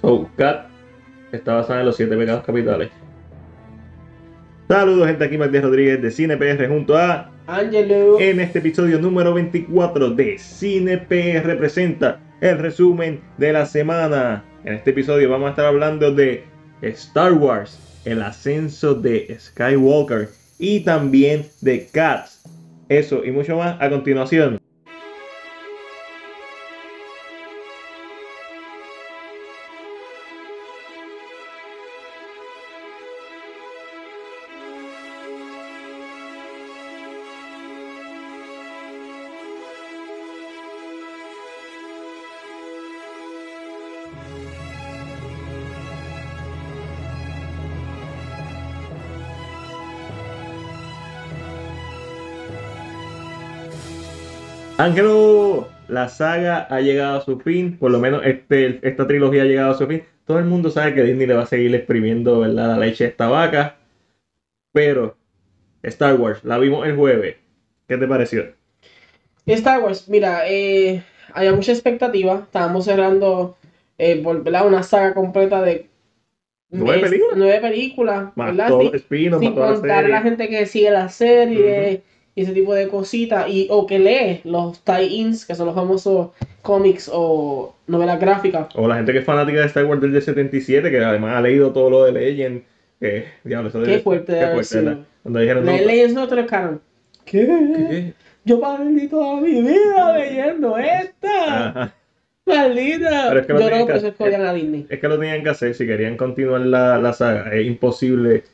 So, Cat está basada en los siete pecados capitales. Saludos, gente. Aquí Matías Rodríguez de CinePR junto a Angelo. en este episodio número 24 de CinePR presenta el resumen de la semana. En este episodio vamos a estar hablando de Star Wars, el ascenso de Skywalker y también de Cats. Eso y mucho más a continuación. Ángelo, la saga ha llegado a su fin, por lo menos este, esta trilogía ha llegado a su fin. Todo el mundo sabe que Disney le va a seguir exprimiendo ¿verdad? la leche a esta vaca. Pero Star Wars, la vimos el jueves. ¿Qué te pareció? Star Wars, mira, eh, había mucha expectativa. Estábamos cerrando eh, por, ¿verdad? una saga completa de ¿Nueve películas? nueve películas, Más ¿verdad? todo Sin- la contar serie. la gente que sigue la serie y ese tipo de cositas, y, o que lee los tie-ins, que son los famosos cómics o novelas gráficas. O la gente que es fanática de Star Wars desde 77, que además ha leído todo lo de Legend. Que, diablo, eso Qué fuerte debe haber sido. ¿verdad? Cuando dijeron, no, Legends no te canon. ¿Qué? ¿qué? Yo perdí toda mi vida leyendo esta. Ajá. Maldita. Pero es que Yo no, que eso es a Disney. Es que lo tenían que hacer si querían continuar la, la saga. Es imposible.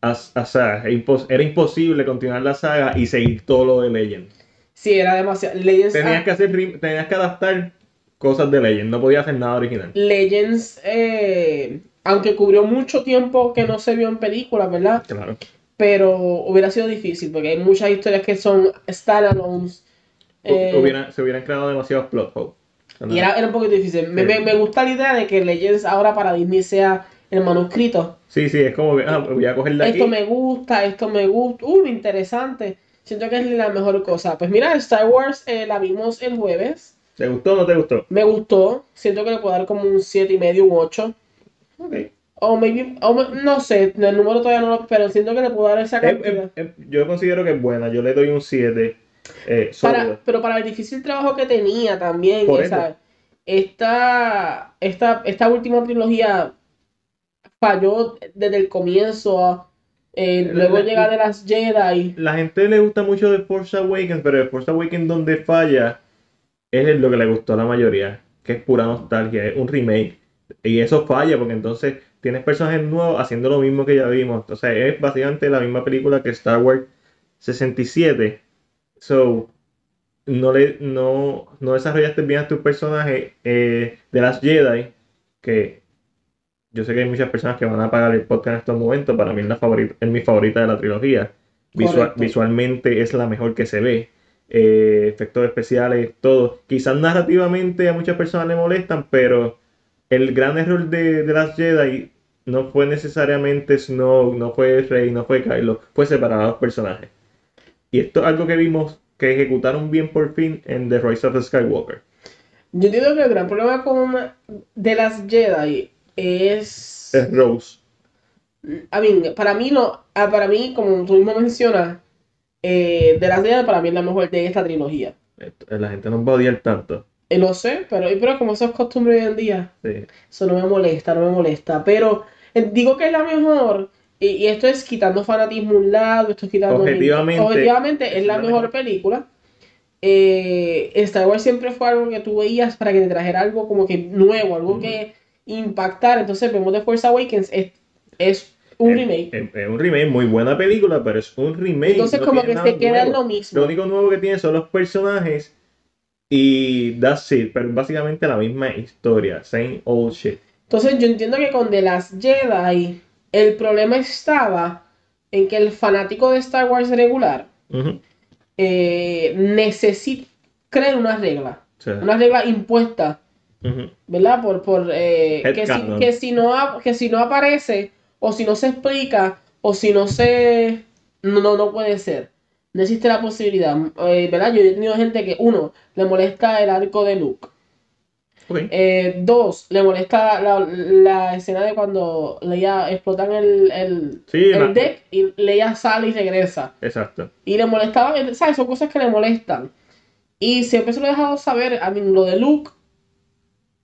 As- o sea, era imposible continuar la saga y seguir todo lo de Legend. Sí, era demasiado. Legends, Tenías que hacer, tenías que adaptar cosas de Legend. No podías hacer nada original. Legends, eh, aunque cubrió mucho tiempo que no se vio en películas, ¿verdad? Claro. Pero hubiera sido difícil porque hay muchas historias que son standalones. eh, Hubiera- se hubieran creado demasiados plot holes. y era, era un poco difícil. Me, me- me gusta la idea de que Legends ahora para Disney sea el manuscrito. Sí, sí, es como que ah, voy a coger de aquí. Esto me gusta, esto me gusta. Uh, interesante. Siento que es la mejor cosa. Pues mira, Star Wars eh, la vimos el jueves. ¿Te gustó o no te gustó? Me gustó. Siento que le puedo dar como un 7 y medio, un 8. Ok. O maybe, o no sé, el número todavía no lo, pero siento que le puedo dar esa cantidad. eh, eh, yo considero que es buena. Yo le doy un 7. Eh, Para, pero para el difícil trabajo que tenía también, Por o sea, esta, esta, esta última trilogía falló desde el comienzo. eh, luego La- llega de las Jedi. La gente le gusta mucho de Force Awakens, pero de Force Awakens donde falla es lo que le gustó a la mayoría, que es pura nostalgia, es un remake. Y eso falla porque entonces tienes personajes nuevos haciendo lo mismo que ya vimos. Entonces es básicamente la misma película que Star Wars 67. So, no, le, no, no desarrollaste bien a tus personajes eh, de las Jedi, que yo sé que hay muchas personas que van a apagar el podcast en estos momentos. Para mí es, la favorita, es mi favorita de la trilogía. Visual- visualmente es la mejor que se ve. Eh, efectos especiales, todo. Quizás narrativamente a muchas personas le molestan, pero el gran error de, de las Jedi no fue necesariamente Snow, no fue Rey, no fue Kylo, fue separar a los personajes. Y esto es algo que vimos que ejecutaron bien por fin en The Rise of Skywalker. Yo entiendo que el gran problema con de las Jedi es. Es Rose. I mean, para mí no, ah, para mí, como tú mismo mencionas, eh, de las Jedi para mí es la mejor de esta trilogía. Esto- La gente no va a odiar tanto. Eh, lo sé, pero, pero como eso es costumbre hoy en día, Sí. eso no me molesta, no me molesta. Pero eh, digo que es la mejor, y, y esto es quitando fanatismo a un lado, esto es quitando. Objetivamente, objetivamente es la mejor película. Eh, Star Wars siempre fue algo que tú veías para que te trajera algo como que nuevo, algo que impactara. Entonces vemos The Force Awakens, es, es un remake. Es, es un remake, muy buena película, pero es un remake. Entonces no como que se queda en lo mismo. Lo único nuevo que tiene son los personajes y that's it, pero básicamente la misma historia, same old shit. Entonces yo entiendo que con The Last Jedi el problema estaba en que el fanático de Star Wars regular eh, necesita crear una regla, una regla impuesta, ¿verdad? Por, por eh, que, si, que, si no, que si no aparece, o si no se explica, o si no se... No, no, no puede ser. No existe la posibilidad, eh, ¿verdad? Yo he tenido gente que, uno, le molesta el arco de Luke. Eh, dos, le molesta la, la escena de cuando Leia explotan el, el, Sí, el deck y Leia sale y regresa. Exacto. Y le molestaba, ¿sabes? Son cosas que le molestan. Y siempre se lo he dejado saber, a mí lo de Luke,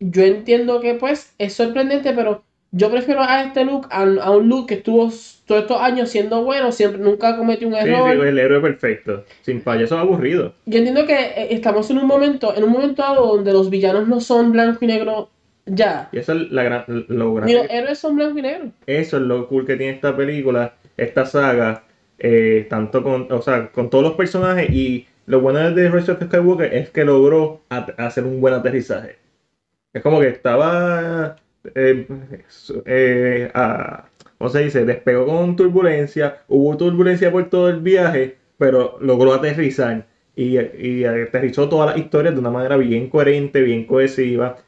yo entiendo que pues es sorprendente, pero yo prefiero a este Luke a, a un Luke que estuvo todos estos años siendo bueno, siempre nunca cometió un Sí, sí, error. el héroe perfecto. Sin payasos aburrido. Yo entiendo que eh, estamos en un momento, en un momento dado donde los villanos no son blanco y negro ya. Y eso es la gran, lo Ni los grande. héroes son blanco y negro. Eso es lo cool que tiene esta película, esta saga, eh, tanto con, o sea, con todos los personajes y lo bueno de Rise of Skywalker es que logró hacer un buen aterrizaje. Es como que estaba, eh, eh, ah, ¿cómo se dice? Despegó con turbulencia, hubo turbulencia por todo el viaje, pero logró aterrizar y, aterrizó todas las historias de una manera bien coherente, bien cohesiva.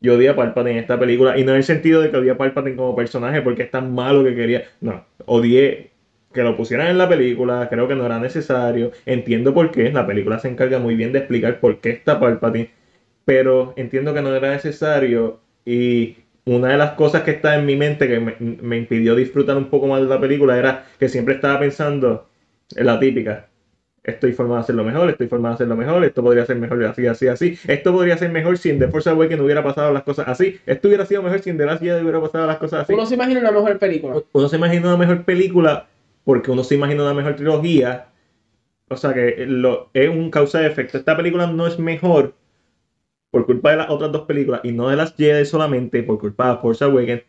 Yo odié a Palpatine en esta película, y no en el sentido de que odié a Palpatine como personaje porque es tan malo que quería. No, odié que lo pusieran en la película, creo que no era necesario. Entiendo por qué, la película se encarga muy bien de explicar por qué está Palpatine, pero entiendo que no era necesario. Y una de las cosas que está en mi mente que me, me impidió disfrutar un poco más de la película era que siempre estaba pensando en la típica. Estoy formado a hacerlo mejor, estoy formado a hacerlo mejor, esto podría ser mejor así, así, así. Esto podría ser mejor si en The Force Awakens hubiera pasado las cosas así. Esto hubiera sido mejor si en The Last Jedi hubiera pasado las cosas así. Uno se imagina una mejor película. Uno se imagina una mejor película porque uno se imagina una mejor trilogía. O sea que lo, es un causa de efecto. Esta película no es mejor por culpa de las otras dos películas y no de las Jedi solamente por culpa de Force Awakens.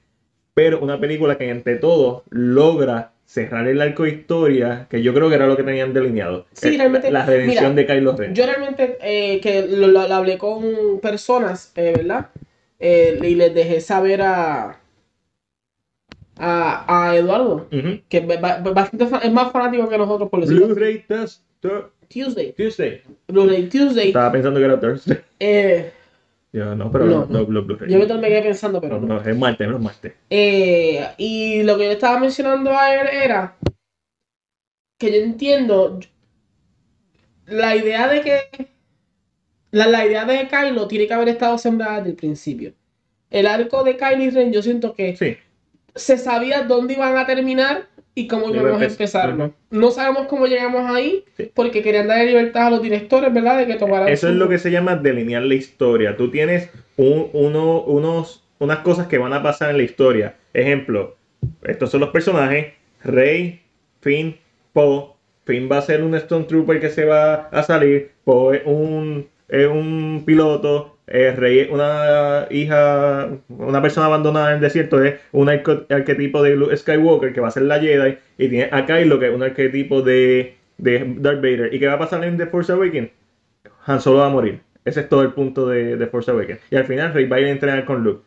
Pero una película que entre todo logra cerrar el arco de historia que yo creo que era lo que tenían delineado. Sí, Eh, realmente, La redención mira, de Kylo Ren. Yo realmente eh, que lo, lo- lo hablé con personas, eh, ¿verdad? Eh, y les dejé saber a, a, a Eduardo, que es bastante más fanático que nosotros por decirlo. Blu-ray Test Tuesday. Tuesday. Blu-ray Tuesday. Estaba pensando que era Thursday. Eh, Yo, no, pero No, no, no. yo ahorita me quedé pensando, pero No, es martes, no es martes. Eh, y lo que yo estaba mencionando a él era que yo entiendo la idea de que la, la idea de Kylo tiene que haber estado sembrada desde el principio. El arco de Kylo y Ren, yo siento que Sí. Se sabía dónde iban a terminar y cómo íbamos a empezar. No sabemos cómo llegamos ahí Sí. porque querían darle libertad a los directores, ¿verdad? De que tomaran Eso es lo que se llama delinear la historia. Tú tienes un- uno- unos, unas cosas que van a pasar en la historia. Ejemplo, estos son los personajes. Rey, Finn, Poe. Finn va a ser un Stormtrooper que se va a salir. Poe es un, es un piloto. Eh, Rey una hija, una persona abandonada en el desierto. Es un arquetipo de Luke Skywalker que va a ser la Jedi. Y tiene a Kylo que es un arquetipo de, de Darth Vader. ¿Y qué va a pasar en The Force Awakens? Han Solo va a morir. Ese es todo el punto de, de Force Awakens. Y al final Rey va a ir a entrenar con Luke.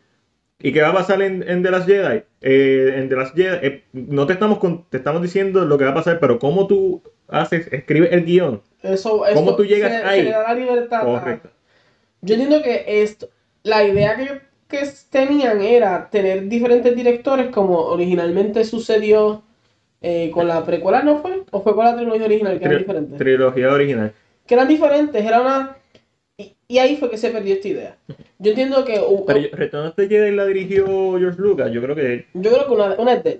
¿Y qué va a pasar en, en The Last Jedi? Eh, en The Last Jedi, eh, no te estamos, con- te estamos diciendo lo que va a pasar, pero cómo tú haces, escribes el guion. Eso, ¿Cómo esto tú llegas se- ahí? Se le da la libertad. Correcto. Yo entiendo que esto, la idea que, que tenían era tener diferentes directores como originalmente sucedió eh, con la precuela, ¿no fue? ¿O fue con la trilogía original que eran Tri- diferentes? trilogía original. Que eran diferentes, era una... Y, y ahí fue que se perdió esta idea. Yo entiendo que... u- Pero yo- Retorno of the Jedi la dirigió George Lucas. Yo creo que yo creo que una, una es de él.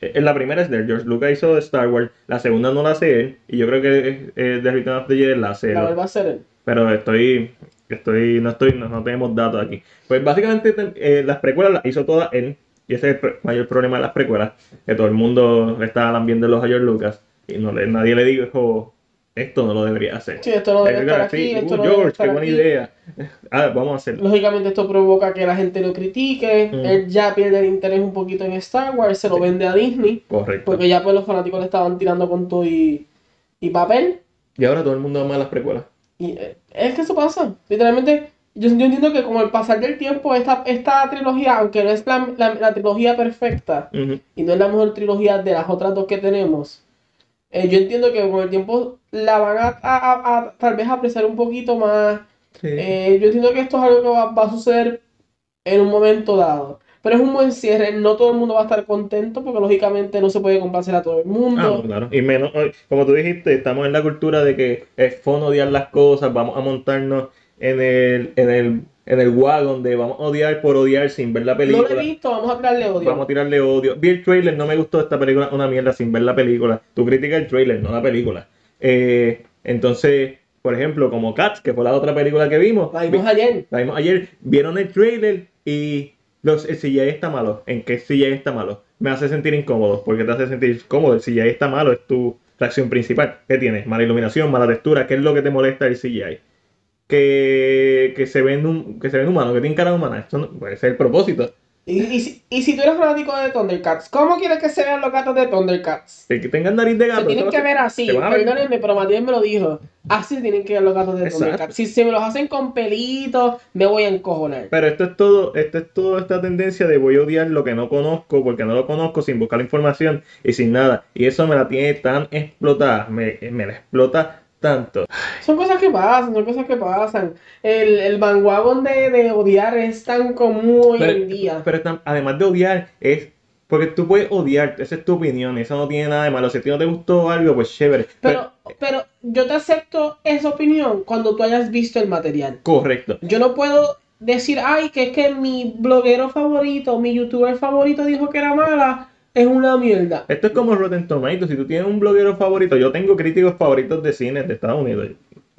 eh, la primera es de él. George Lucas hizo Star Wars. La segunda no la hace él. Y yo creo que eh, The Return of the Jedi la hace él. La va a ser él. pero estoy, estoy, no estoy, no, no tenemos datos aquí. Pues básicamente te- eh, las precuelas las hizo todas él, y ese es el mayor problema de las precuelas, que todo el mundo está lambiendo los a George Lucas, y no le, nadie le dijo, esto no lo debería hacer. Sí, esto no debe Eh, estar sí, aquí, esto uh, no George, estar qué buena aquí. idea. Ah, vamos a hacerlo. Lógicamente esto provoca que la gente lo critique. Mm. Él ya pierde el interés un poquito en Star Wars, se lo Sí. vende a Disney. Correcto. Porque ya pues los fanáticos le estaban tirando con todo y, y papel. Y ahora todo el mundo ama las precuelas. Y eh, es que eso pasa. Literalmente, yo, yo entiendo que con el pasar del tiempo, esta, esta trilogía, aunque no es la, la- la trilogía perfecta y no es la mejor trilogía de las otras dos que tenemos, eh, yo entiendo que con el tiempo la van a, a- a- a tal vez apreciar un poquito más. Sí. Eh, yo entiendo que esto es algo que va, va a suceder en un momento dado. Pero es un buen cierre, no todo el mundo va a estar contento porque lógicamente no se puede complacer a todo el Ah, mundo. no, claro. Y menos, hoy, como tú dijiste, estamos en la cultura de que es fun odiar las cosas, vamos a montarnos en el, en el en el wagon de vamos a odiar por odiar sin ver la No película. lo he visto, vamos a tirarle odio. Vamos a tirarle odio. Vi el trailer, no me gustó esta película, una mierda sin ver la película. Tú criticas el trailer, no la película. Eh, entonces, por ejemplo, como Cats, que fue la otra película que vimos. La vimos vi- ayer. la vimos ayer, vieron el trailer y los, el CGI está malo. ¿En qué CGI está malo? Me hace sentir incómodo. ¿Por qué te hace sentir incómodo? El CGI está malo, es tu reacción principal. ¿Qué tienes? Mala iluminación, mala textura. ¿Qué es lo que te molesta del CGI? Que, que se ven que se ven humanos, que tienen cara humana. Eso no, puede ser el propósito. Y, y, si- y si tú eres fanático de Thundercats, ¿cómo quieres que se vean los gatos de Thundercats? El que tengan nariz de gato. Se tienen que ver así, perdónenme, pero Matías me lo dijo. Así tienen que ver los gatos de Exacto. Thundercats. Si se me los hacen con pelitos, me voy a encojonar. Pero esto es todo, esto es toda esta tendencia de voy a odiar lo que no conozco porque no lo conozco sin buscar información y sin nada. Y eso me la tiene tan explotada, me, me la explota tanto. Son cosas que pasan, son cosas que pasan. El, el bandwagon de, de odiar es tan común hoy Pero, en día. pero además de odiar, es porque tú puedes odiar, esa es tu opinión, eso no tiene nada de malo. Si a ti no te gustó algo, pues chévere. Pero, pero yo te acepto esa opinión cuando tú hayas visto el material. correcto. Yo no puedo decir, ay, que es que mi bloguero favorito, mi youtuber favorito dijo que era mala, es una mierda. Esto es como Rotten Tomatoes. Si tú tienes un bloguero favorito, yo tengo críticos favoritos de cine de Estados Unidos.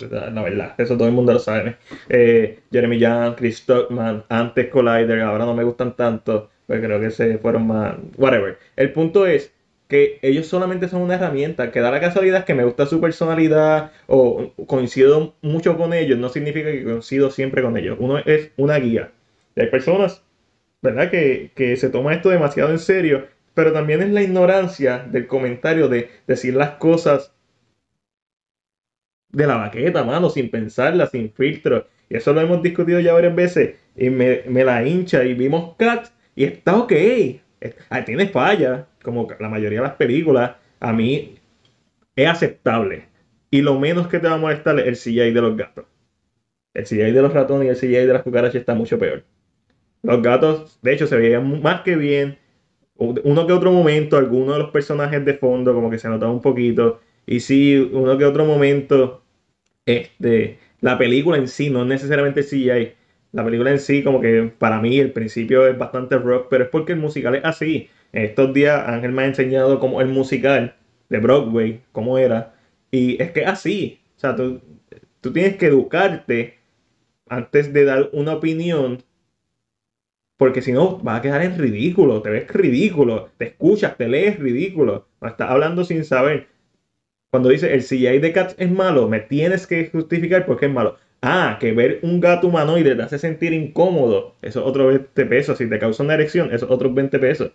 La verdad, eso todo el mundo lo sabe. Eh, Jeremy Young, Chris Stockman, antes Collider, ahora no me gustan tanto, pero creo que se fueron más. Whatever. El punto es que ellos solamente son una herramienta, que da la casualidad que me gusta su personalidad o coincido mucho con ellos, no significa que coincido siempre con ellos. Uno es una guía. Y hay personas, ¿verdad? Que, que se toman esto demasiado en serio, pero también es la ignorancia del comentario de decir las cosas de la baqueta, mano, sin pensarla, sin filtro. Y eso lo hemos discutido ya varias veces. Y me, me la hincha. Y vimos Cats y está ok. Ah, Tiene falla, como la mayoría de las películas. A mí es aceptable. Y lo menos que te va a molestar es el CGI de los gatos. El CGI de los ratones y el CGI de las cucarachas está mucho peor. Los gatos, de hecho, se veían más que bien. Uno que otro momento, algunos de los personajes de fondo, como que se notaba un poquito. Y sí, uno que otro momento, este, la película en sí, no necesariamente el CGI. La película en sí, como que para mí el principio es bastante rock, pero es porque el musical es así. Estos días Ángel me ha enseñado como el musical de Broadway, cómo era. Y es que es así. O sea, tú, tú tienes que educarte antes de dar una opinión porque si no, vas a quedar en ridículo, te ves ridículo, te escuchas, te lees ridículo, estás hablando sin saber. Cuando dice el CGI de Cats es malo, me tienes que justificar por qué es malo. Ah, que ver un gato humanoide te hace sentir incómodo, eso es otro 20 pesos. Si te causa una erección, eso es otros 20 pesos.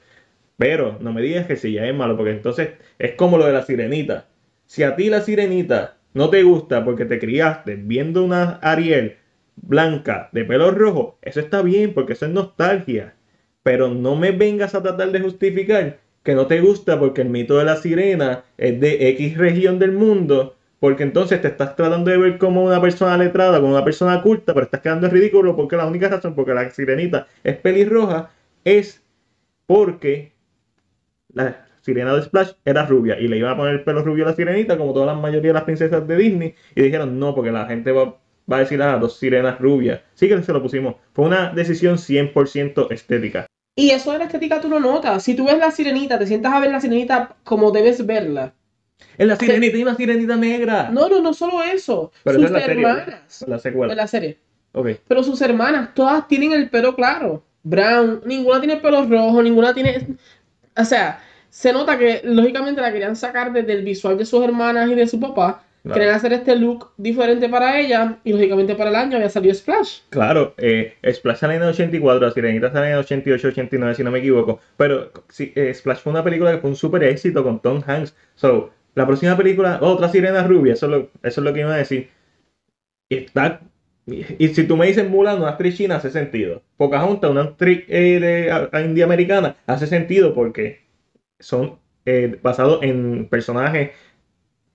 Pero no me digas que el CGI es malo, porque entonces es como lo de la sirenita. Si a ti la sirenita no te gusta porque te criaste viendo una Ariel blanca de pelo rojo, eso está bien porque eso es nostalgia. Pero no me vengas a tratar de justificar que no te gusta porque el mito de la sirena es de X región del mundo, porque entonces te estás tratando de ver como una persona letrada, como una persona culta, pero estás quedando ridículo porque la única razón porque la sirenita es pelirroja es porque la sirena de Splash era rubia y le iban a poner el pelo rubio a la sirenita como toda la mayoría de las princesas de Disney y dijeron no porque la gente va, va a decir ah dos sirenas rubias sí que se lo pusimos fue una decisión 100% estética Y eso de la estética tú lo notas. Si tú ves la sirenita, te sientas a ver la sirenita como debes verla. en la sirenita hay una sirenita negra No, no, no solo eso. pero sus es la serie hermanas. la secuela En la serie. ok Pero sus hermanas, todas tienen el pelo claro. Brown, ninguna tiene pelo rojo, ninguna tiene. O sea, se nota que lógicamente la querían sacar desde el visual de sus hermanas y de su papá. Claro. Querían hacer este look diferente para ella y lógicamente para el año había salido Splash. Claro, eh, Splash sale en el 84, Sirenita sale en el 88, 89, si no me equivoco. Pero sí, eh, Splash fue una película que fue un super éxito con Tom Hanks. So, la próxima película, otra sirena rubia, eso es lo, eso es lo que iba a decir. Y está. Y, si tú me dices Mulan, una actriz china, hace sentido. Pocahontas, una actriz eh, india americana, hace sentido porque son eh, basados en personajes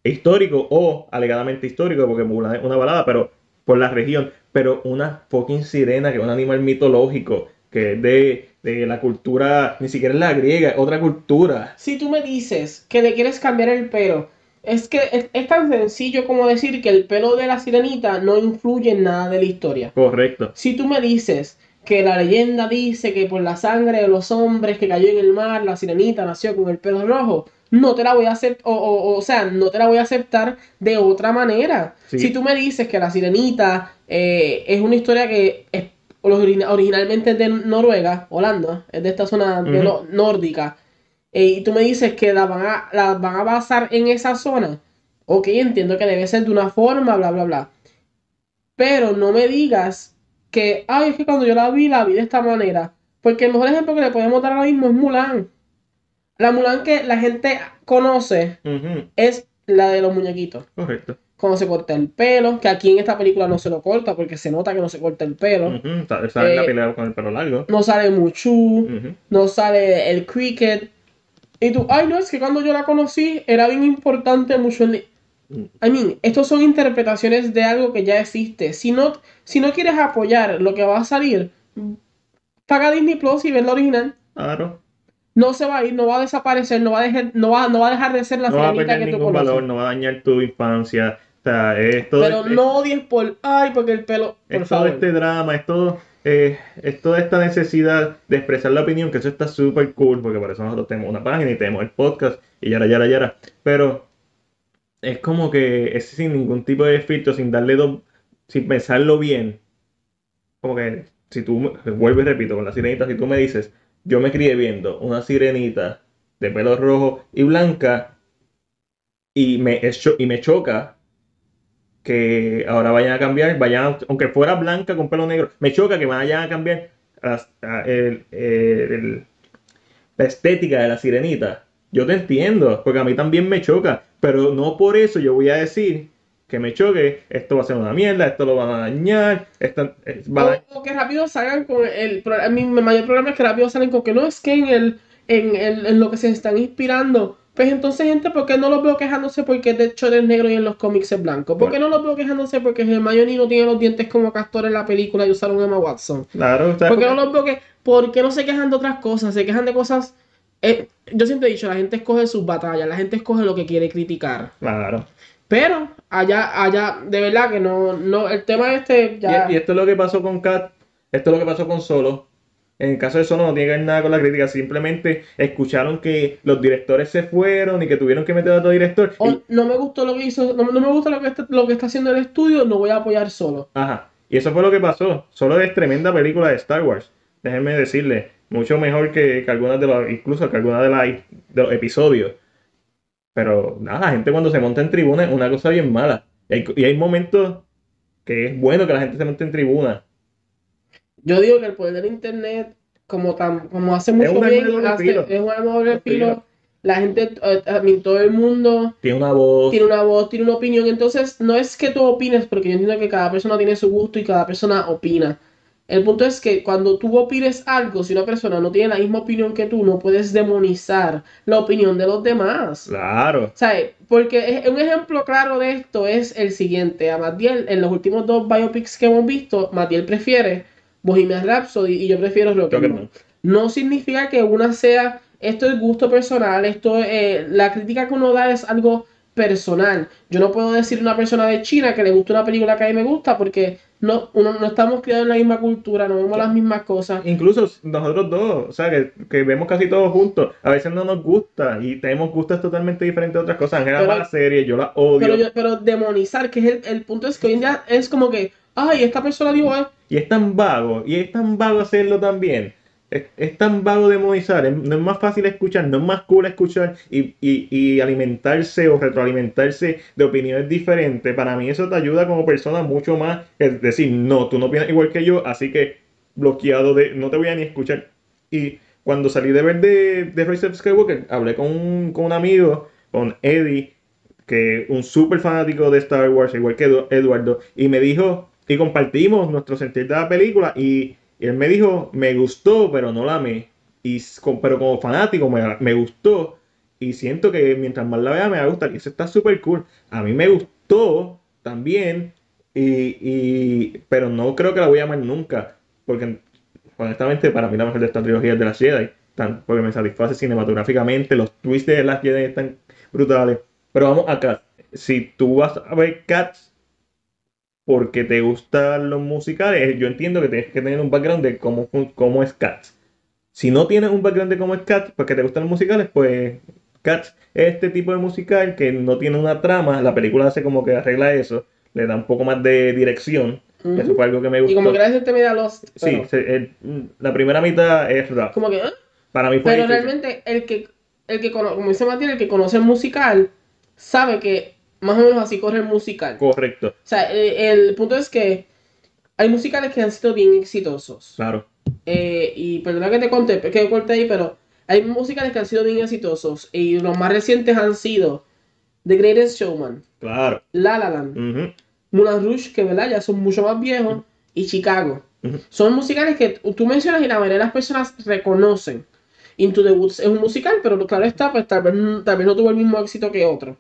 históricos o alegadamente históricos, porque Mulan es una balada, pero por la región. Pero una fucking sirena, que es un animal mitológico, que es de, de la cultura, ni siquiera es la griega, es otra cultura. Si tú me dices que le quieres cambiar el pelo es que es, es tan sencillo como decir que el pelo de la sirenita no influye en nada de la historia. Correcto. Si tú me dices que la leyenda dice que por la sangre de los hombres que cayó en el mar, la sirenita nació con el pelo rojo, no te la voy a aceptar, o, o, o sea, no te la voy a aceptar de otra manera. Sí. Si tú me dices que la sirenita eh, es una historia que es origina- originalmente es de Noruega, Holanda, es de esta zona de no- nórdica, eh, y tú me dices que la van, a, la van a basar en esa zona, ok, entiendo que debe ser de una forma, bla, bla, bla. Pero no me digas que, ay, es que cuando yo la vi, la vi de esta manera. Porque el mejor ejemplo que le podemos dar ahora mismo es Mulan. La Mulan que la gente conoce es la de los muñequitos. Correcto. Cuando se corta el pelo, que aquí en esta película no se lo corta porque se nota que no se corta el pelo. Ujú, sa- Sale en la Eh, pelea con el pelo largo. No sale Muchu, no sale el cricket. Y tú, ay, no, es que cuando yo la conocí era bien importante mucho el... I mean, estos son interpretaciones de algo que ya existe. Si no, si no quieres apoyar lo que va a salir, paga Disney Plus y ve la original. Claro. No se va a ir, no va a desaparecer, no va a dejar, no va, no va a dejar de ser la No va a perder que ningún valor, no va a dañar tu infancia. O sea, es todo, Pero es- no odies por, ay, porque el pelo, por es todo favor. este drama, es todo, eh, es toda esta necesidad de expresar la opinión, que eso está súper cool, porque por eso nosotros tenemos una página y tenemos el podcast y yara, yara, yara. Pero es como que es sin ningún tipo de filtro, sin darle dos, sin pensarlo bien. Como que si tú, vuelvo y repito, con la sirenita, si tú me dices, yo me crié viendo una sirenita de pelo rojo y blanca y me, y me choca que ahora vayan a cambiar, vayan, aunque fuera blanca con pelo negro, me choca que vayan a cambiar a- el- el- el- la estética de la sirenita. Yo te entiendo, porque a mí también me choca, pero no por eso yo voy a decir que me choque, esto va a ser una mierda, esto lo van a dañar, esto eh, va a. O, que rápido salgan con el, mi mayor problema es que rápido salen con que no es que en el, en, el- en lo que se están inspirando. Pues entonces, gente, ¿por qué no los veo quejándose porque de hecho es negro y en los cómics es blanco? ¿Por qué no los veo quejándose porque Hermione no tiene los dientes como Castor en la película y usaron Emma Watson? Claro, ¿sabes ¿Por qué no los veo que, por qué no se quejan de otras cosas? Se quejan de cosas. eh, yo siempre he dicho, la gente escoge sus batallas, la gente escoge lo que quiere criticar. Claro. Pero allá, allá, de verdad que no, no, el tema este ya. Y, y esto es lo que pasó con Kat, esto es lo que pasó con Solo. En el caso de Solo no tiene que ver nada con la crítica, simplemente escucharon que los directores se fueron y que tuvieron que meter a otro director. Y- no me gustó lo que hizo, no, no me gusta lo que, está, lo que está haciendo el estudio, no voy a apoyar solo. Ajá. Y eso fue lo que pasó. Solo es tremenda película de Star Wars. Déjenme decirle, mucho mejor que, que algunas de los, incluso que algunas de, las- de los episodios. Pero nada, la gente cuando se monta en tribuna es una cosa bien mala. Y hay, y hay momentos que es bueno que la gente se monte en tribuna. Yo digo que el poder del internet, como tan, como hace mucho de bien, hace- es un arma de filo. La gente, a mí, todo el mundo Tiene una voz. tiene una voz, tiene una opinión. Entonces, no es que tú opines, porque yo entiendo que cada persona tiene su gusto y cada persona opina. El punto es que cuando tú opines algo, si una persona no tiene la misma opinión que tú, no puedes demonizar la opinión de los demás. Claro. ¿Sabes? Porque un ejemplo claro de esto es el siguiente. A Matiel, en los últimos dos biopics que hemos visto, Matiel prefiere Bohemian Rhapsody y yo prefiero. Rocketman. No significa que una sea, esto es gusto personal, esto, eh, la crítica que uno da es algo personal. Yo no puedo decir a una persona de China que le gusta una película que a mí me gusta porque no, uno, no estamos criados en la misma cultura, no vemos las mismas cosas. Incluso nosotros dos, o sea, que, que vemos casi todos juntos, a veces no nos gusta y tenemos gustos totalmente diferentes de otras cosas. Ángela ama la serie, yo la odio. Pero, yo- pero demonizar, que es el, el punto es que hoy en día es como que, ay, esta persona dijo, "Ay, Y es tan vago, y es tan vago hacerlo también. Es, es tan vago demonizar, es- no es más fácil escuchar, no es más cool escuchar y, y- y alimentarse o retroalimentarse de opiniones diferentes. Para mí eso te ayuda como persona mucho más que decir, no, tú no piensas igual que yo, así que bloqueado de, no te voy a ni escuchar. Y cuando salí de ver de, de Rise of Skywalker, hablé con un, con un amigo, con Eddie, que un súper fanático de Star Wars, igual que Edu- Eduardo, y me dijo, y compartimos nuestro sentir de la película, y, y él me dijo, me gustó, pero no la amé, y, pero como fanático me, me gustó, y siento que mientras más la vea me va a gustar, y eso está súper cool. A mí me gustó también, y, y- pero no creo que la voy a amar nunca, porque honestamente para mí la mejor de esta trilogía es de las Jedi, tan- porque me satisface cinematográficamente, los twists de las Jedi están brutales. Pero vamos acá. Si tú vas a ver Cats porque te gustan los musicales, yo entiendo que tienes que tener un background de cómo, cómo es Cats. Si no tienes un background de cómo es Cats porque te gustan los musicales, pues Cats es este tipo de musical que no tiene una trama. La película hace como que arregla eso, le da un poco más de dirección. Eso fue algo que me Y gustó. como que la gente media Lost. Sí, pero- se- el- la primera mitad es rap. Como que, ¿eh? Para mí fue Pero difícil. realmente el que, el que como dice Matías, el que conoce el musical, sabe que más o menos así corre el musical. Correcto, O sea, eh, el punto es que hay musicales que han sido bien exitosos. claro. Eh, y perdona que te conté, que corté ahí, pero hay musicales que han sido bien exitosos. Y los más recientes han sido The Greatest Showman, Claro. La La Land, Ujú, Moulin Rouge, que verdad ya son mucho más viejos, y Chicago. Son musicales que tú mencionas y la mayoría de las personas reconocen. Into the Woods es un musical, pero claro está, pues tal vez, tal vez no tuvo el mismo éxito que otro.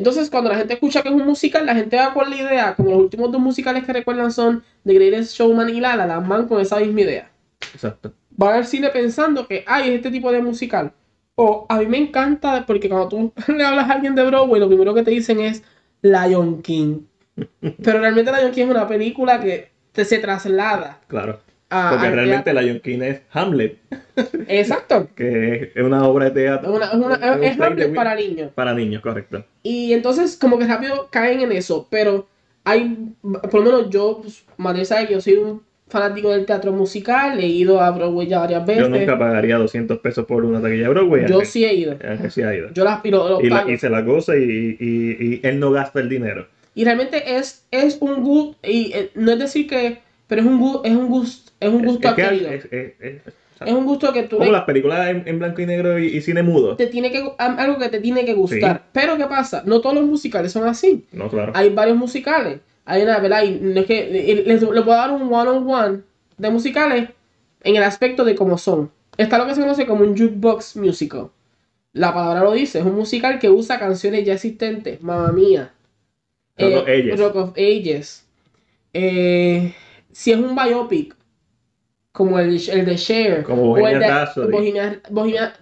Entonces, cuando la gente escucha que es un musical, la gente va con la idea, como los últimos dos musicales que recuerdan son The Greatest Showman y La La Land, van con esa misma idea. Exacto. Van al cine pensando que hay este tipo de musical. O a mí me encanta porque cuando tú le hablas a alguien de Broadway, lo primero que te dicen es Lion King. Pero realmente Lion King es una película que te se traslada Claro. A, Porque al realmente teatro. Lion King es Hamlet, Exacto. que es una obra de teatro. Es, una, es, una- un es play Hamlet para niños. para niños, correcto. Y entonces como que rápido caen en eso. Pero hay, por lo menos yo, pues, Matías sabe que yo soy un fanático del teatro musical. He ido a Broadway ya varias veces. Yo nunca pagaría 200 pesos por una taquilla de Broadway. Yo sí he ido. sí ha ido. Yo las y lo- lo Y, la- y se la goza y, él no gasta el dinero. Y realmente es, es un gusto, y eh, no es decir que, pero es un es un gusto, es un gusto es, que adquirido. es, es- un gusto que tú como le- las películas en, en blanco y negro y, y cine mudo. te tiene que algo que te tiene que gustar. Pero ¿qué pasa? No todos los musicales son así. No, claro. Hay varios musicales. Hay una, ¿verdad? Y no es que les, les puedo dar un one on one de musicales en el aspecto de cómo son. Está lo que se conoce como un jukebox musical. La palabra lo dice, es un musical que usa canciones ya existentes. Mamma mía. Rock of Ages. Rock of Ages. Eh, si es un biopic, como el, el de Cher, Como Bohemian Rhapsody. Bohemian, Bohemian-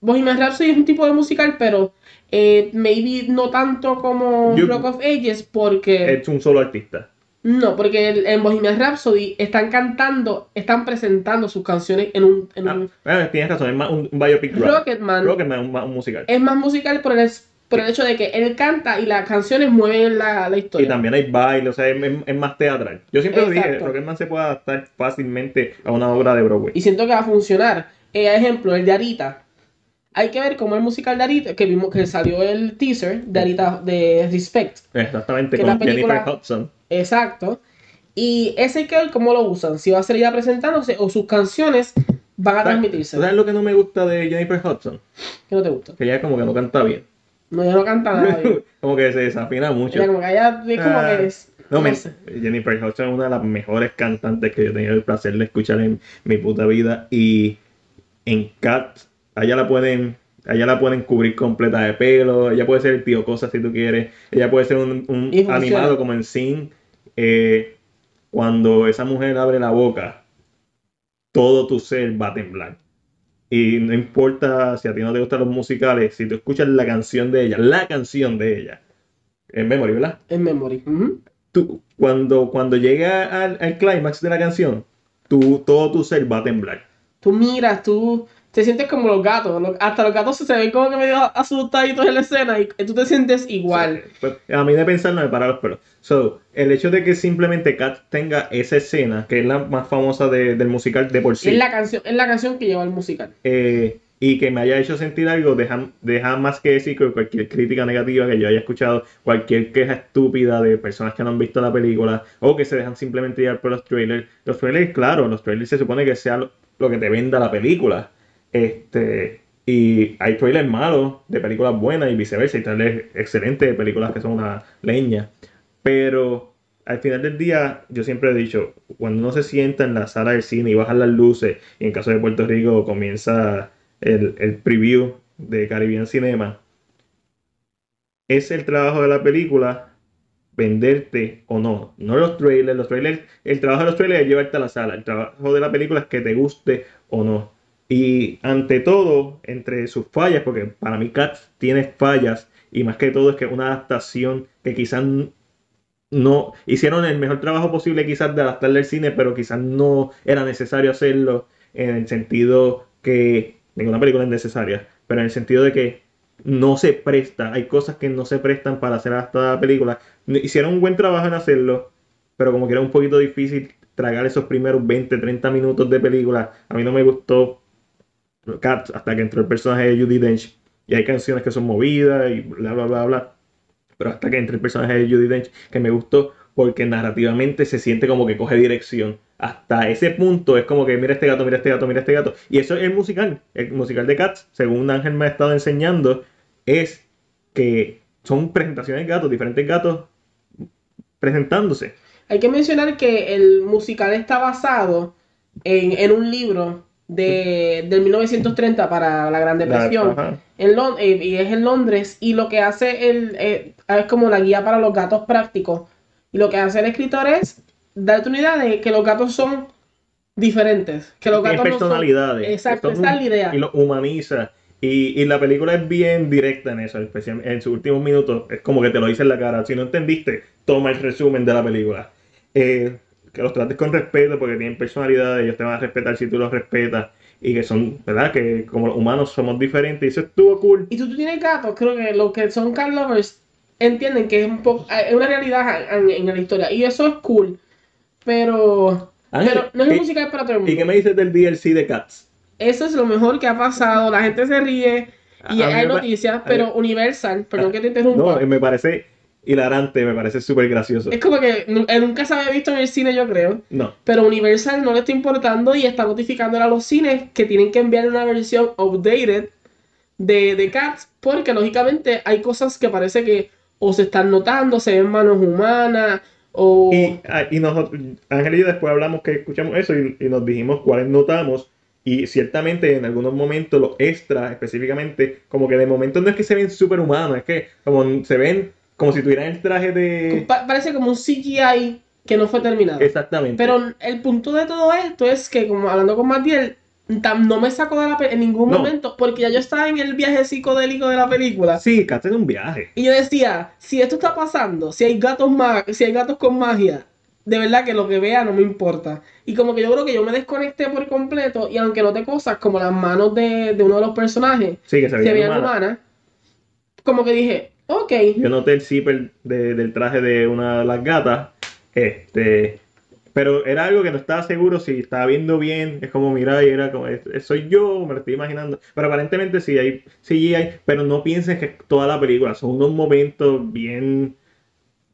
Bohemian Rhapsody es un tipo de musical, pero eh, maybe no tanto como Yo- Rock of Ages, porque Es un solo artista. no, porque en Bohemian Rhapsody están cantando, están presentando sus canciones en un, en Ah, un tienes razón, es más un, un biopic rock. Rocketman. Rocketman es un, un musical. Es más musical por el, por el hecho de que él canta y las canciones mueven la, la Y historia. también hay baile, o sea, es, es- más teatral. Yo siempre lo dije, Exacto. Rocketman se puede adaptar fácilmente a una obra de Broadway. Y siento que va a funcionar. Eh, ejemplo, el de Arita. Hay que ver cómo el musical de Arita, que vimos que salió el teaser de Arita de Respect. Exactamente, con película- Jennifer Hudson. Exacto. Y ese hay que ver cómo lo usan. Si va a ser ella presentándose o sus canciones van a transmitirse. ¿Sabes lo que no me gusta de Jennifer Hudson? ¿Qué no te gusta? Que ella como que no canta bien. No, ella no canta nada como que se desafina mucho. Ella como que ella es como Ah, que es. No, sé. Jennifer Hudson es una de las mejores cantantes que yo he tenido el placer de escuchar en mi puta vida. Y en Cat, a ella la pueden, a ella la pueden cubrir completa de pelo. Ella puede ser el tío cosa si tú quieres. Ella puede ser un, animado como en Sing. Eh, cuando esa mujer abre la boca, todo tu ser va a temblar. Y no importa si a ti no te gustan los musicales, si tú escuchas la canción de ella, la canción de ella, en memory, ¿verdad? En memory. Tú, cuando, cuando llega al, al clímax de la canción, tú, todo tu ser va a temblar. Tú miras, tú te sientes como los gatos. los- hasta los gatos se ven como que medio asustaditos en la escena y tú te sientes igual. Sí, pues, a mí de pensar no me para los pelos. So, el hecho de que simplemente Kat tenga esa escena, que es la más famosa de- del musical de por sí, Es la canción, es la canción que lleva el musical. eh, y que me haya hecho sentir algo, deja, deja más que decir que cualquier crítica negativa que yo haya escuchado, cualquier queja estúpida de personas que no han visto la película o que se dejan simplemente llevar por los trailers. Los trailers, claro, los trailers se supone que sea lo, lo que te venda la película. Este, y hay trailers malos de películas buenas y viceversa, hay trailers excelentes de películas que son una leña. Pero al final del día, yo siempre he dicho, cuando uno se sienta en la sala del cine y bajan las luces, y en caso de Puerto Rico comienza el, el preview de Caribbean Cinema, es el trabajo de la película venderte o no. No los trailers, los trailers, el trabajo de los trailers es llevarte a la sala, el trabajo de la película es que te guste o no. Y ante todo, entre sus fallas, porque para mí Cats tiene fallas y más que todo es que una adaptación que quizás no hicieron el mejor trabajo posible quizás de adaptarle al cine, pero quizás no era necesario hacerlo en el sentido que ninguna película es necesaria, pero en el sentido de que no se presta, hay cosas que no se prestan para hacer hasta película. Hicieron un buen trabajo en hacerlo, pero como que era un poquito difícil tragar esos primeros 20, 30 minutos de película. A mí no me gustó Cats hasta que entró el personaje de Judy Dench. Y hay canciones que son movidas y bla, bla, bla, bla. Pero hasta que entró el personaje de Judy Dench, que me gustó porque narrativamente se siente como que coge dirección. Hasta ese punto es como que mira este gato, mira este gato, mira este gato. Y eso es el musical. El musical de Cats, según Ángel me ha estado enseñando, es que son presentaciones de gatos, diferentes gatos presentándose. Hay que mencionar que el musical está basado en, un libro de, del 1930 para la Gran Depresión. En eh, y es en Londres. Y lo que hace el, eh, es como la guía para los gatos prácticos. Y lo que hace el escritor es darte una idea de que los gatos son diferentes. Que los gatos personalidades. exacto, esa es la idea. Y lo humaniza. Y, la película es bien directa en eso, especialmente en sus últimos minutos. Es como que te lo dice en la cara. Si no entendiste, toma el resumen de la película. Eh, que los trates con respeto porque tienen personalidad, ellos te van a respetar si tú los respetas. Y que son, ¿verdad? Que como los humanos somos diferentes. Y eso estuvo cool. Y si tú tienes gatos, creo que los que son cat lovers entienden que es un poco es una realidad en, la historia. Y eso es cool. Pero, pero no es música para todo el mundo. ¿Y qué me dices del DLC de Cats? Eso es lo mejor que ha pasado. La gente se ríe y hay noticias, pero Universal, perdón que te interrumpa. No, me parece hilarante, me parece súper gracioso. Es como que nunca se había visto en el cine, yo creo. No. Pero Universal no le está importando y está notificando a los cines que tienen que enviar una versión updated de, de Cats, porque lógicamente hay cosas que parece que o se están notando, se ven manos humanas, o... Y, ah, y nosotros, Ángel y yo después hablamos que escuchamos eso y, y nos dijimos cuáles notamos y ciertamente en algunos momentos los extras específicamente, como que de momento no es que se ven súper humanos, es que como se ven como si tuvieran el traje de... parece como un CGI que no fue terminado. Exactamente. Pero el punto de todo esto es que, como hablando con Matiel, no me sacó de la en ningún momento porque ya yo estaba en el viaje psicodélico de la película. Sí, casi en un viaje. Y yo decía, si esto está pasando, si hay gatos si hay gatos con magia, de verdad que lo que vea no me importa. Y como que yo creo que yo me desconecté por completo y aunque noté cosas como las manos de, uno de los personajes sí, que se, veían humanas, como que dije, ok. Yo noté el zipper del traje de una de las gatas, este, pero era algo que no estaba seguro si estaba viendo bien, es como mira y era como, soy yo, me lo estoy imaginando. Pero aparentemente sí hay, sí hay, pero no piensen que toda la película, son unos momentos bien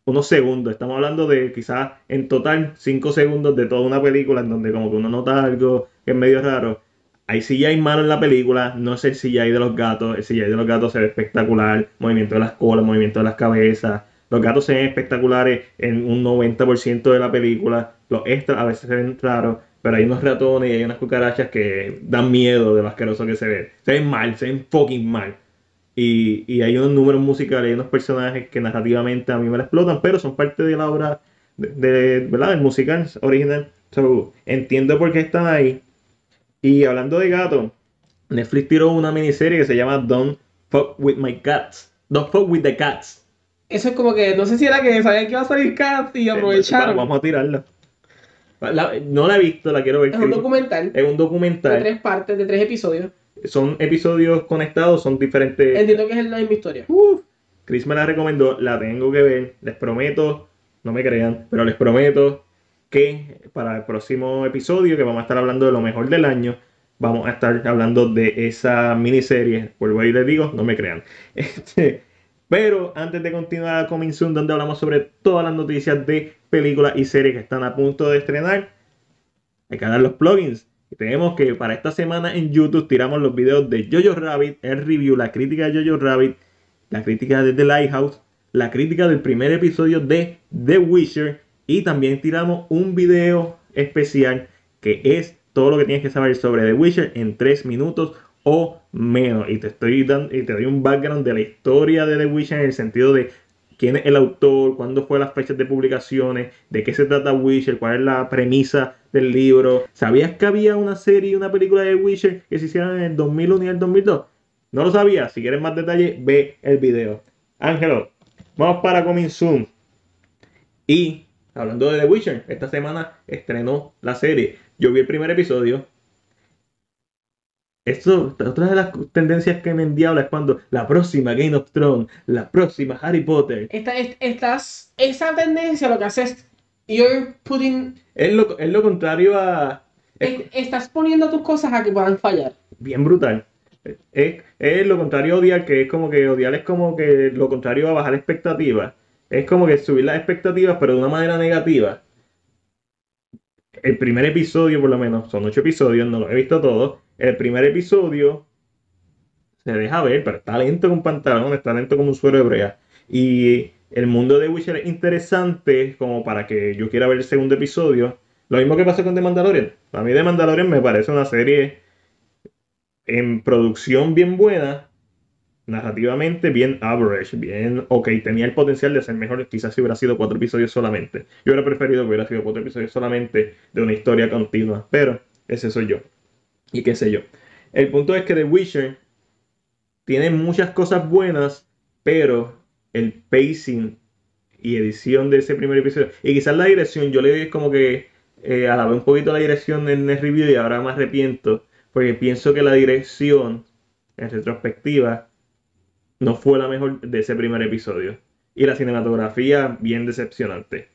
unos segundos. Estamos hablando de quizás en total 5 segundos de toda una película en donde como que uno nota algo que es medio raro. Hay CGI malo en la película, no es el CGI de los gatos, el CGI de los gatos se ve espectacular, movimiento de las colas, movimiento de las cabezas. Los gatos se ven espectaculares en un 90% de la película. Los extras a veces se ven raros, pero hay unos ratones y hay unas cucarachas que dan miedo de lo asqueroso que se ve. Se ven mal, se ven fucking mal. Y, hay unos números musicales, hay unos personajes que narrativamente a mí me la explotan, pero son parte de la obra de, ¿verdad? del musical original. entiendo por qué están ahí. Y hablando de gato, Netflix tiró una miniserie que se llama Don't Fuck With My Cats. Don't Fuck With The Cats. Eso es como que, no sé si era que sabían que iba a salir Cats y aprovecharon. vamos a tirarla. no la he visto, la quiero ver. Es un documental. Es un documental. De tres partes, de tres episodios son episodios conectados, son diferentes. Entiendo que es la misma historia. Chris me la recomendó, la tengo que ver. Les prometo, no me crean, pero les prometo que para el próximo episodio, que vamos a estar hablando de lo mejor del año, vamos a estar hablando de esa miniserie. Vuelvo ahí les digo, no me crean. Este, pero antes de continuar a Coming Soon, donde hablamos sobre todas las noticias de películas y series que están a punto de estrenar, hay que dar los plugins. Y tenemos que para esta semana en YouTube tiramos los videos de Jojo Rabbit, el review, la crítica de Jojo Rabbit, la crítica de The Lighthouse, la crítica del primer episodio de The Witcher y también tiramos un video especial que es todo lo que tienes que saber sobre The Witcher en 3 minutos o menos. Y te estoy dando y te doy un background de la historia de The Witcher en el sentido de quién es el autor, cuándo fue las fechas de publicaciones, de qué se trata Witcher, cuál es la premisa del libro. ¿Sabías que había una serie y una película de Witcher que se hicieron en el 2001 y el 2002? No lo sabías. Si quieres más detalles, ve el video. Ángelo, vamos para Coming Soon. Y hablando de The Witcher, esta semana estrenó la serie. Yo vi el primer episodio. Esto, otra de las tendencias que me endiabla es cuando la próxima Game of Thrones, la próxima Harry Potter. Esta, es- estás, esa tendencia lo que hace es, you're putting, Es lo, es lo contrario a. Es es- estás poniendo tus cosas a que puedan fallar. bien brutal. Es, es lo contrario a odiar, que es como que odiar es como que lo contrario a bajar expectativas. Es como que subir las expectativas, pero de una manera negativa. El primer episodio, por lo menos, son ocho episodios, no los he visto todos. El primer episodio se deja ver, pero está lento con pantalón, está lento como un suero de brea. Y el mundo de Witcher es interesante como para que yo quiera ver el segundo episodio. Lo mismo que pasa con The Mandalorian. A mí The Mandalorian me parece una serie en producción bien buena, narrativamente bien average, bien ok, tenía el potencial de ser mejor, quizás si hubiera sido cuatro episodios solamente. Yo hubiera preferido que hubiera sido cuatro episodios solamente de una historia continua, pero ese soy yo. Y qué sé yo. El punto es que The Witcher tiene muchas cosas buenas, pero el pacing y edición de ese primer episodio, y quizás la dirección, yo le doy como que eh, alabé un poquito la dirección en el review y ahora me arrepiento, porque pienso que la dirección, en retrospectiva, no fue la mejor de ese primer episodio. Y la cinematografía, bien decepcionante.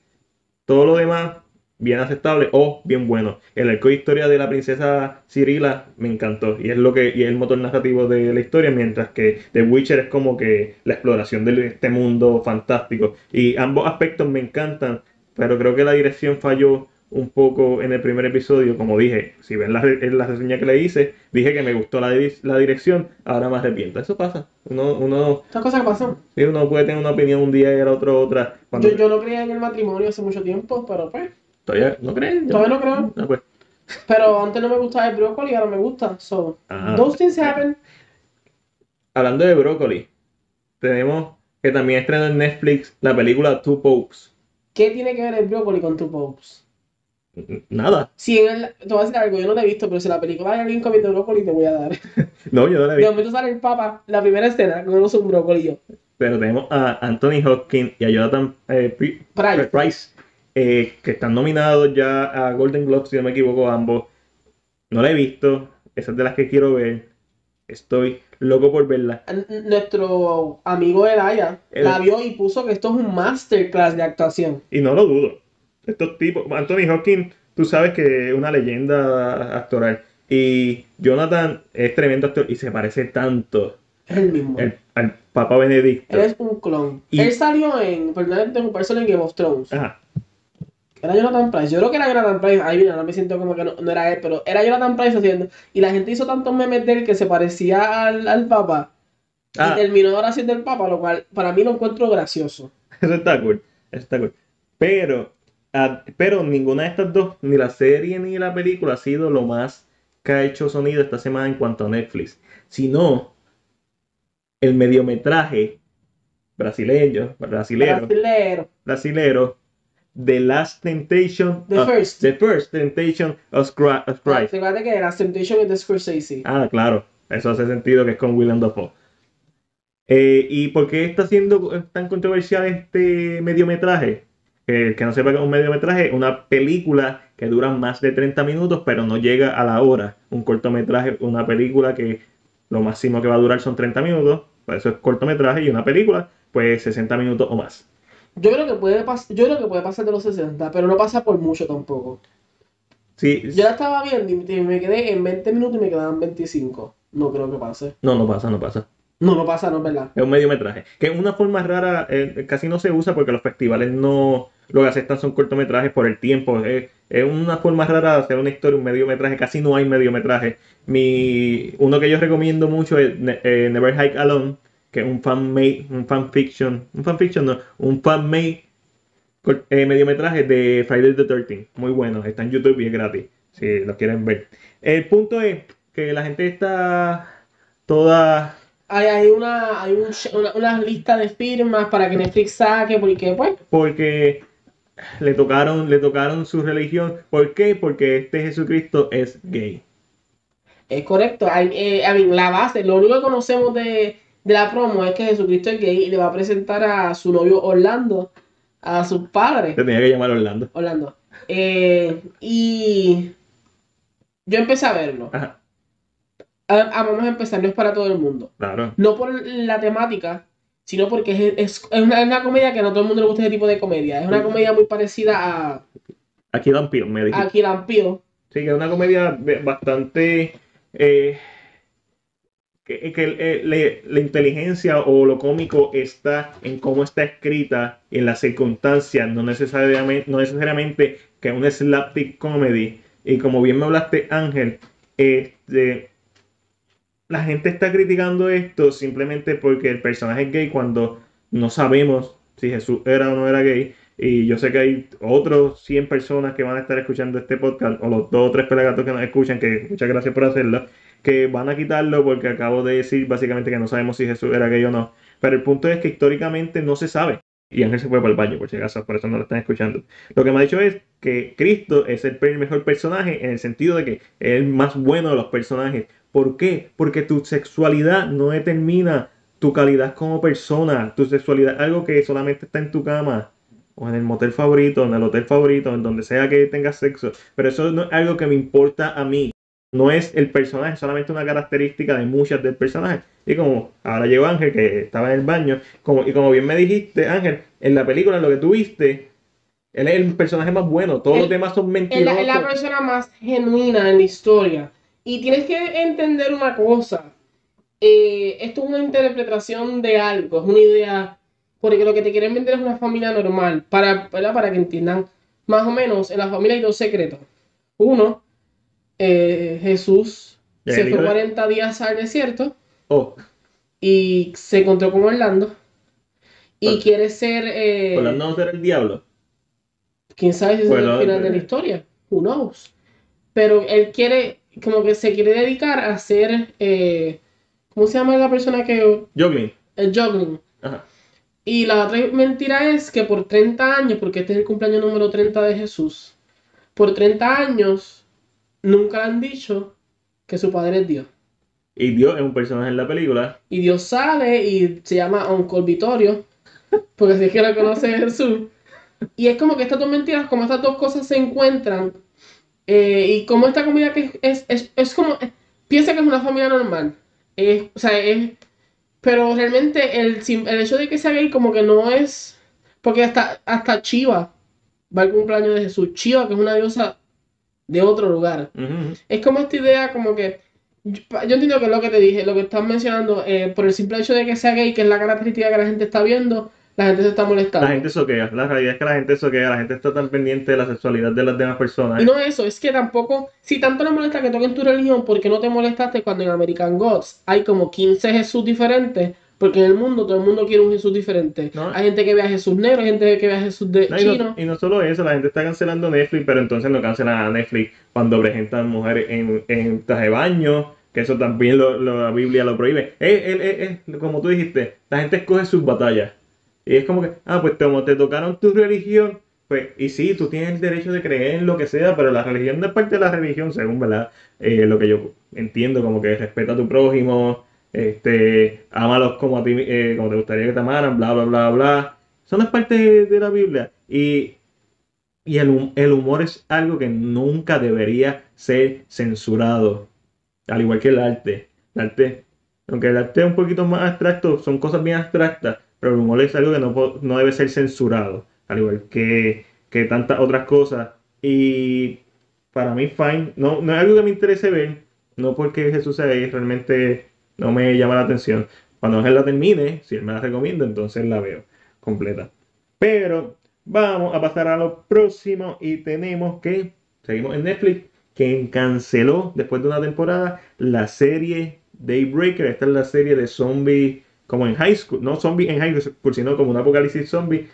Todo lo demás, bien aceptable o bien bueno. El arco de historia de la princesa Cirila me encantó. Y es lo que y es el motor narrativo de la historia. Mientras que The Witcher es como que la exploración de este mundo fantástico. Y ambos aspectos me encantan. Pero creo que la dirección falló un poco en el primer episodio. Como dije, si ven la, en la reseña que le hice, dije que me gustó la, la dirección. Ahora me arrepiento. Eso pasa. Uno, uno, Estas cosas que pasan. sí, uno puede tener una opinión un día y el otro otra. Cuando, Yo, yo no creía en el matrimonio hace mucho tiempo, pero pues, ¿Todavía no creen? todavía no creo. Ah, pues. Pero antes no me gustaba el brócoli y ahora me gusta. So, Ah. those things happen. Hablando de brócoli, tenemos que también estrenó en Netflix la película Two Popes. ¿Qué tiene que ver el brócoli con tu popes? Nada. Si en el, te voy a decir algo, yo no la he visto, pero si la película hay alguien comiendo brócoli, te voy a dar. No, yo no la De vi. momento sale el papa, la primera escena, comiéndose un brócoli yo. Pero tenemos a Anthony Hopkins y a Jonathan eh, Pri- Price. Price, eh, que están nominados ya a Golden Globes, si no me equivoco, ambos. No la he visto. Esa es de las que quiero ver. Estoy loco por verla. N- Nuestro amigo Elaya El- la vio y puso que esto es un masterclass de actuación. Y no lo dudo. Estos tipos, Anthony Hopkins, tú sabes que es una leyenda actoral. Y Jonathan es tremendo actor y se parece tanto Es el mismo. el- al Papa Benedicto. Él es un clon. Y- Él salió en, perdón, un personaje en Game of Thrones. Ajá. Era Jonathan Price. Yo creo que era Jonathan Price. Ahí mira, no me siento como que no, no era él, pero era Jonathan Price haciendo. Y la gente hizo tantos memes de él que se parecía al, al Papa. Ah. Y terminó ahora siendo el Papa, lo cual para mí lo encuentro gracioso. Eso está cool. Eso está cool. Pero, ah, pero ninguna de estas dos, ni la serie ni la película, ha sido lo más que ha hecho sonido esta semana en cuanto a Netflix. Sino el mediometraje brasileño, brasilero, Brasilero. brasilero, The Last Temptation, The of- First. The First Temptation of, of Christ. Recuerda que la Temptation es de Scorsese. Ah, claro, eso hace sentido que es con Willem Dafoe. Eh, ¿Y por qué está siendo tan controversial este mediometraje? El que no sepa que es un mediometraje, una película que dura más de 30 minutos, pero no llega a la hora. Un cortometraje, una película que lo máximo que va a durar son 30 minutos, por eso es cortometraje, y una película, pues 60 minutos o más. Yo creo que puede pasar, yo creo que puede pasar de los 60, pero no pasa por mucho tampoco. Sí, Yo la estaba viendo y me quedé en 20 minutos y me quedaban 25. No creo que pase. no, no pasa, no pasa. No, no pasa, no es verdad. Es un mediometraje. Que es una forma rara, eh, casi no se usa porque los festivales no lo que aceptan son cortometrajes por el tiempo. Es, es una forma rara de hacer una historia, un mediometraje. Casi no hay mediometraje. Mi, uno que yo recomiendo mucho es eh, Never Hike Alone, que es un fan-made, un fanfiction, un fanfiction no, un fan-made cor- eh, mediometraje de Friday the 13 Muy bueno, está en YouTube y es gratis, si lo quieren ver. El punto es que la gente está toda Hay, hay una, hay un, una, una lista de firmas para que Netflix saque, porque pues, porque le tocaron, le tocaron su religión. ¿Por qué? Porque este Jesucristo es gay. es correcto. Hay, eh, I mean, la base, lo único que conocemos de, de la promo es que Jesucristo es gay y le va a presentar a su novio Orlando, a sus padres. Te tenía que llamar Orlando. Orlando. Eh, y yo empecé a verlo. Ajá, vamos a empezar, no es para todo el mundo. claro. No por la temática, sino porque es, es- es una, es una comedia que no a todo el mundo le gusta ese tipo de comedia. Es una comedia muy parecida a, Aquí Dan Peel me dijiste. a Kill and. Sí, que es una comedia bastante. eh, que que, eh, le- la inteligencia o lo cómico está en cómo está escrita, en las circunstancias, no necesariamente, no necesariamente que es una slapstick comedy. Y como bien me hablaste, Ángel, este, la gente está criticando esto simplemente porque el personaje es gay cuando no sabemos si Jesús era o no era gay. Y yo sé que hay otros 100 personas que van a estar escuchando este podcast, o los dos o tres pelagatos que nos escuchan, que muchas gracias por hacerlo, que van a quitarlo porque acabo de decir básicamente que no sabemos si Jesús era gay o no. Pero el punto es que históricamente no se sabe. Y Ángel se fue para el baño, por si acaso, por eso no lo están escuchando. Lo que me ha dicho es que Cristo es el mejor personaje en el sentido de que es el más bueno de los personajes. ¿Por qué? Porque tu sexualidad no determina tu calidad como persona. Tu sexualidad es algo que solamente está en tu cama. O en el motel favorito, en el hotel favorito, en donde sea que tengas sexo. Pero eso no es algo que me importa a mí. No es el personaje, es solamente una característica de muchas del personaje. Y como ahora llegó Ángel, que estaba en el baño, como, y como bien me dijiste, Ángel, en la película, en lo que tú viste, él es el personaje más bueno. Todos los demás son Es mentirosos. la, es la persona más genuina en la historia. Y tienes que entender una cosa. Eh, esto es una interpretación de algo, es una idea. Porque lo que te quieren vender es una familia normal. Para, ¿verdad? para que entiendan. Más o menos, en la familia hay dos secretos. Uno, eh, Jesús se fue de- 40 días al desierto Oh, y se encontró con Orlando. Y quiere ser. eh, Orlando no será el diablo. quién sabe si es Bueno, el final de la eh. historia. Who knows? Pero él quiere, como que se quiere dedicar a hacer. eh, ¿Cómo se llama la persona que. Joggling. El juggling. Ajá. Y la otra mentira es que por 30 años, porque este es el cumpleaños número 30 de Jesús, por 30 años nunca le han dicho que su padre es Dios. Y Dios es un personaje en la película. Y Dios sale y se llama Uncle Vitorio, porque así es que lo conoce Jesús. Y es como que estas dos mentiras, como estas dos cosas se encuentran, eh, y como esta comida que es, es, es como, piensa que es una familia normal. Es- o sea, es, pero realmente el, el hecho de que sea gay como que no es, porque hasta, hasta Chiva va al cumpleaños de Jesús. Chiva, que es una diosa de otro lugar. Ujú. Es como esta idea, como que. Yo, yo entiendo que es lo que te dije, lo que estás mencionando, eh, por el simple hecho de que sea gay, que es la característica que la gente está viendo, la gente se está molestando. La gente soquea. La realidad es que la gente soquea. La gente está tan pendiente de la sexualidad de las demás personas. Y no eso, es que tampoco, si tanto le molesta que toquen tu religión, ¿por qué no te molestaste cuando en American Gods hay como 15 Jesús diferentes? Porque en el mundo todo el mundo quiere un Jesús diferente. No. Hay gente que ve a Jesús negro, hay gente que ve a Jesús de No, y, no, chino. y no solo eso, la gente está cancelando Netflix, pero entonces no cancelan a Netflix cuando presentan mujeres en, en traje de baño, que eso también lo, lo- la Biblia lo prohíbe. Eh, eh, eh, eh, como tú dijiste, la gente escoge sus batallas. Y es como que, ah, pues como te tocaron tu religión, pues, y sí, tú tienes el derecho de creer en lo que sea, pero la religión no es parte de la religión, según, ¿verdad? Eh, lo que yo entiendo, como que respeta a tu prójimo, este, ámalos como a ti, eh, como te gustaría que te amaran, bla, bla, bla, bla. Eso no es parte de, de la Biblia. Y, y el, el humor es algo que nunca debería ser censurado. Al igual que el arte. El arte, aunque el arte es un poquito más abstracto, son cosas bien abstractas, pero el es algo que no, no debe ser censurado. Al igual que, que tantas otras cosas. Y para mí, fine. No, no es algo que me interese ver. No porque Jesús sea gay, realmente no me llama la atención. Cuando él la termine, si él me la recomienda, entonces la veo completa. Pero vamos a pasar a lo próximo y tenemos que, seguimos en Netflix, que canceló después de una temporada la serie Daybreaker. Esta es la serie de zombies como en high school, no zombies en high school, sino como un apocalipsis zombie.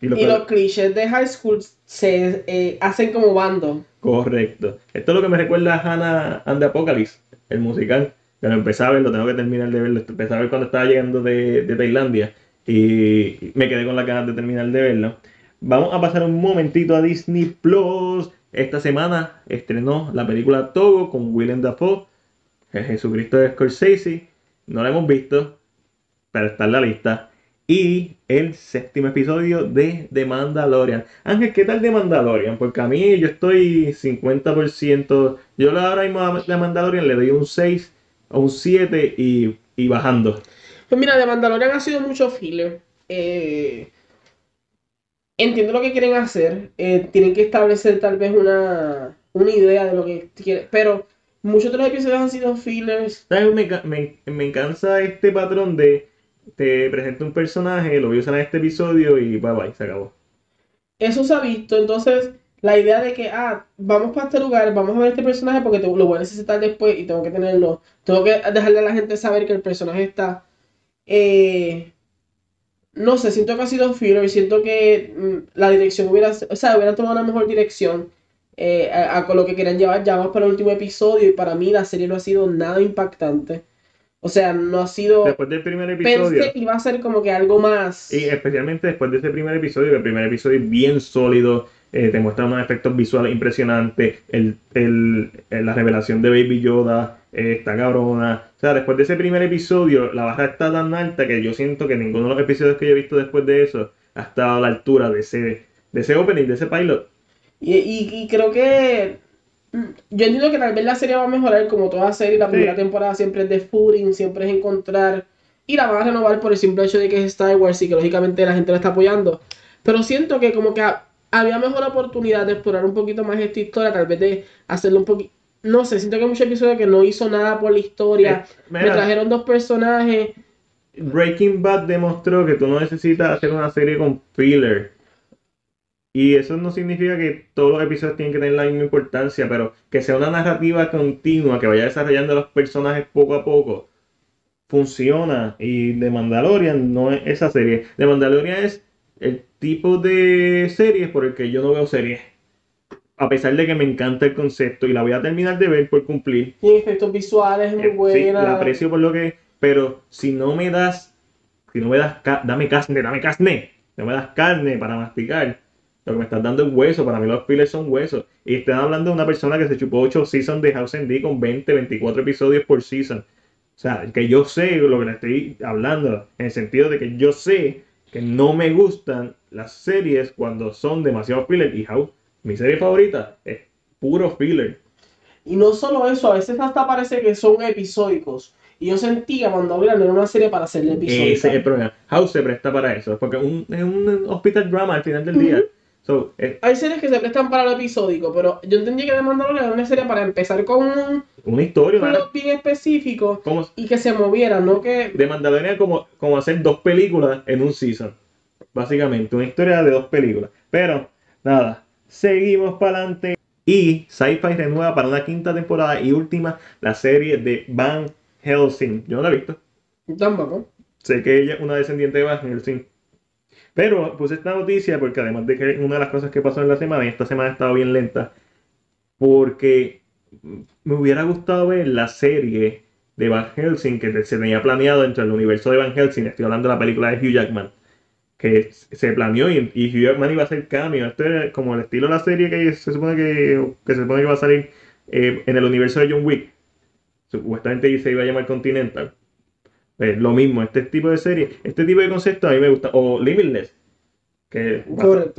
Y lo los clichés de high school se eh, hacen como bando. Correcto. Esto es lo que me recuerda a Hannah and the Apocalypse, el musical. Que lo empecé a ver, lo tengo que terminar de verlo. Empecé a ver cuando estaba llegando de, de Tailandia. Y me quedé con la ganas de terminar de verlo. Vamos a pasar un momentito a Disney Plus. Esta semana estrenó la película Togo con Willem Dafoe, Jesucristo de Scorsese. No la hemos visto. Pero está en la lista. Y el séptimo episodio de The Mandalorian. Ángel, ¿qué tal The Mandalorian? Porque a mí yo estoy 50%. Yo ahora mismo a The Mandalorian le doy un 6 o un 7 y, y bajando. Pues mira, The Mandalorian ha sido mucho filler. Eh, entiendo lo que quieren hacer. eh, tienen que establecer tal vez una, una idea de lo que quieren. Pero muchos de los episodios han sido fillers. ¿Sabes? Me, me, me encanta este patrón de te presento un personaje, lo voy a usar en este episodio y bye bye, se acabó. Eso se ha visto. Entonces, la idea de que, ah, vamos para este lugar, vamos a ver este personaje porque te- lo voy a necesitar después y tengo que tenerlo. Tengo que dejarle a la gente saber que el personaje está. eh, no sé, siento que ha sido filler. Siento que mm, la dirección hubiera, o sea, hubiera tomado una mejor dirección eh, a, con lo que querían llevar. Ya vamos para el último episodio y para mí la serie no ha sido nada impactante. O sea, no ha sido. Después del primer episodio, Pensé que iba a ser como que algo más. y especialmente después de ese primer episodio, que el primer episodio es bien sólido, eh, te muestra unos efectos visuales impresionantes, el, el- el- la revelación de Baby Yoda eh, está cabrona. O sea, después de ese primer episodio, la barra está tan alta que yo siento que ninguno de los episodios que yo he visto después de eso ha estado a la altura de ese, de ese opening, de ese pilot. Y, y- y creo que. Yo entiendo que tal vez la serie va a mejorar como toda serie. La Sí. primera temporada siempre es de footing, siempre es encontrar. Y la van a renovar por el simple hecho de que es Star Wars y que lógicamente la gente la está apoyando. Pero siento que como que ha- había mejor oportunidad de explorar un poquito más esta historia, tal vez de hacerlo un poquito. No sé, siento que hay muchos episodios que no hizo nada por la historia. Eh, Me trajeron dos personajes. Breaking Bad demostró que tú no necesitas hacer una serie con filler. Y eso no significa que todos los episodios tienen que tener la misma importancia, pero que sea una narrativa continua, que vaya desarrollando los personajes poco a poco, funciona. Y The Mandalorian no es esa serie. The Mandalorian es el tipo de serie por el que yo no veo series. A pesar de que me encanta el concepto y la voy a terminar de ver por cumplir. Tiene efectos visuales, es muy Eh, Sí, buena. la aprecio por lo que. Pero si no me das. Si no me das. Dame carne, dame carne. No me das carne para masticar. Lo que me estás dando es hueso. Para mí los fillers son huesos. Y están hablando de una persona que se chupó 8 seasons de House and D con 20, 24 episodios por season. O sea, que yo sé lo que le estoy hablando. En el sentido de que yo sé que no me gustan las series cuando son demasiado filler. Y House, mi serie favorita, es puro filler. Y no solo eso, a veces hasta parece que son episódicos. Y yo sentía cuando no era una serie para hacerle episódica. Ese es el problema. House se presta para eso, porque un- es un hospital drama al final del día. So, eh, Hay series que se prestan para lo episódico, pero yo entendí que The Mandalorian era una serie para empezar con un una historia, una- plot bien específico como y que se moviera, no que... de Mandalorian como, como hacer dos películas en un season. Básicamente, una historia de dos películas. Pero, nada, seguimos para adelante. Y Sci-Fi renueva para una quinta temporada y última la serie de Van Helsing. Yo no la he visto. Tampoco. Sé que ella es una descendiente de Van Helsing. Pero puse esta noticia porque además de que una de las cosas que pasó en la semana, y esta semana ha estado bien lenta, porque me hubiera gustado ver la serie de Van Helsing que se tenía planeado dentro del universo de Van Helsing. Estoy hablando de la película de Hugh Jackman, que se planeó y, y Hugh Jackman iba a hacer cambio. Esto es como el estilo de la serie que se supone que, que se supone que va a salir eh, en el universo de John Wick. Supuestamente se iba a llamar Continental. Eh, lo mismo, este tipo de serie, este tipo de concepto a mí me gusta. O Limitless, que,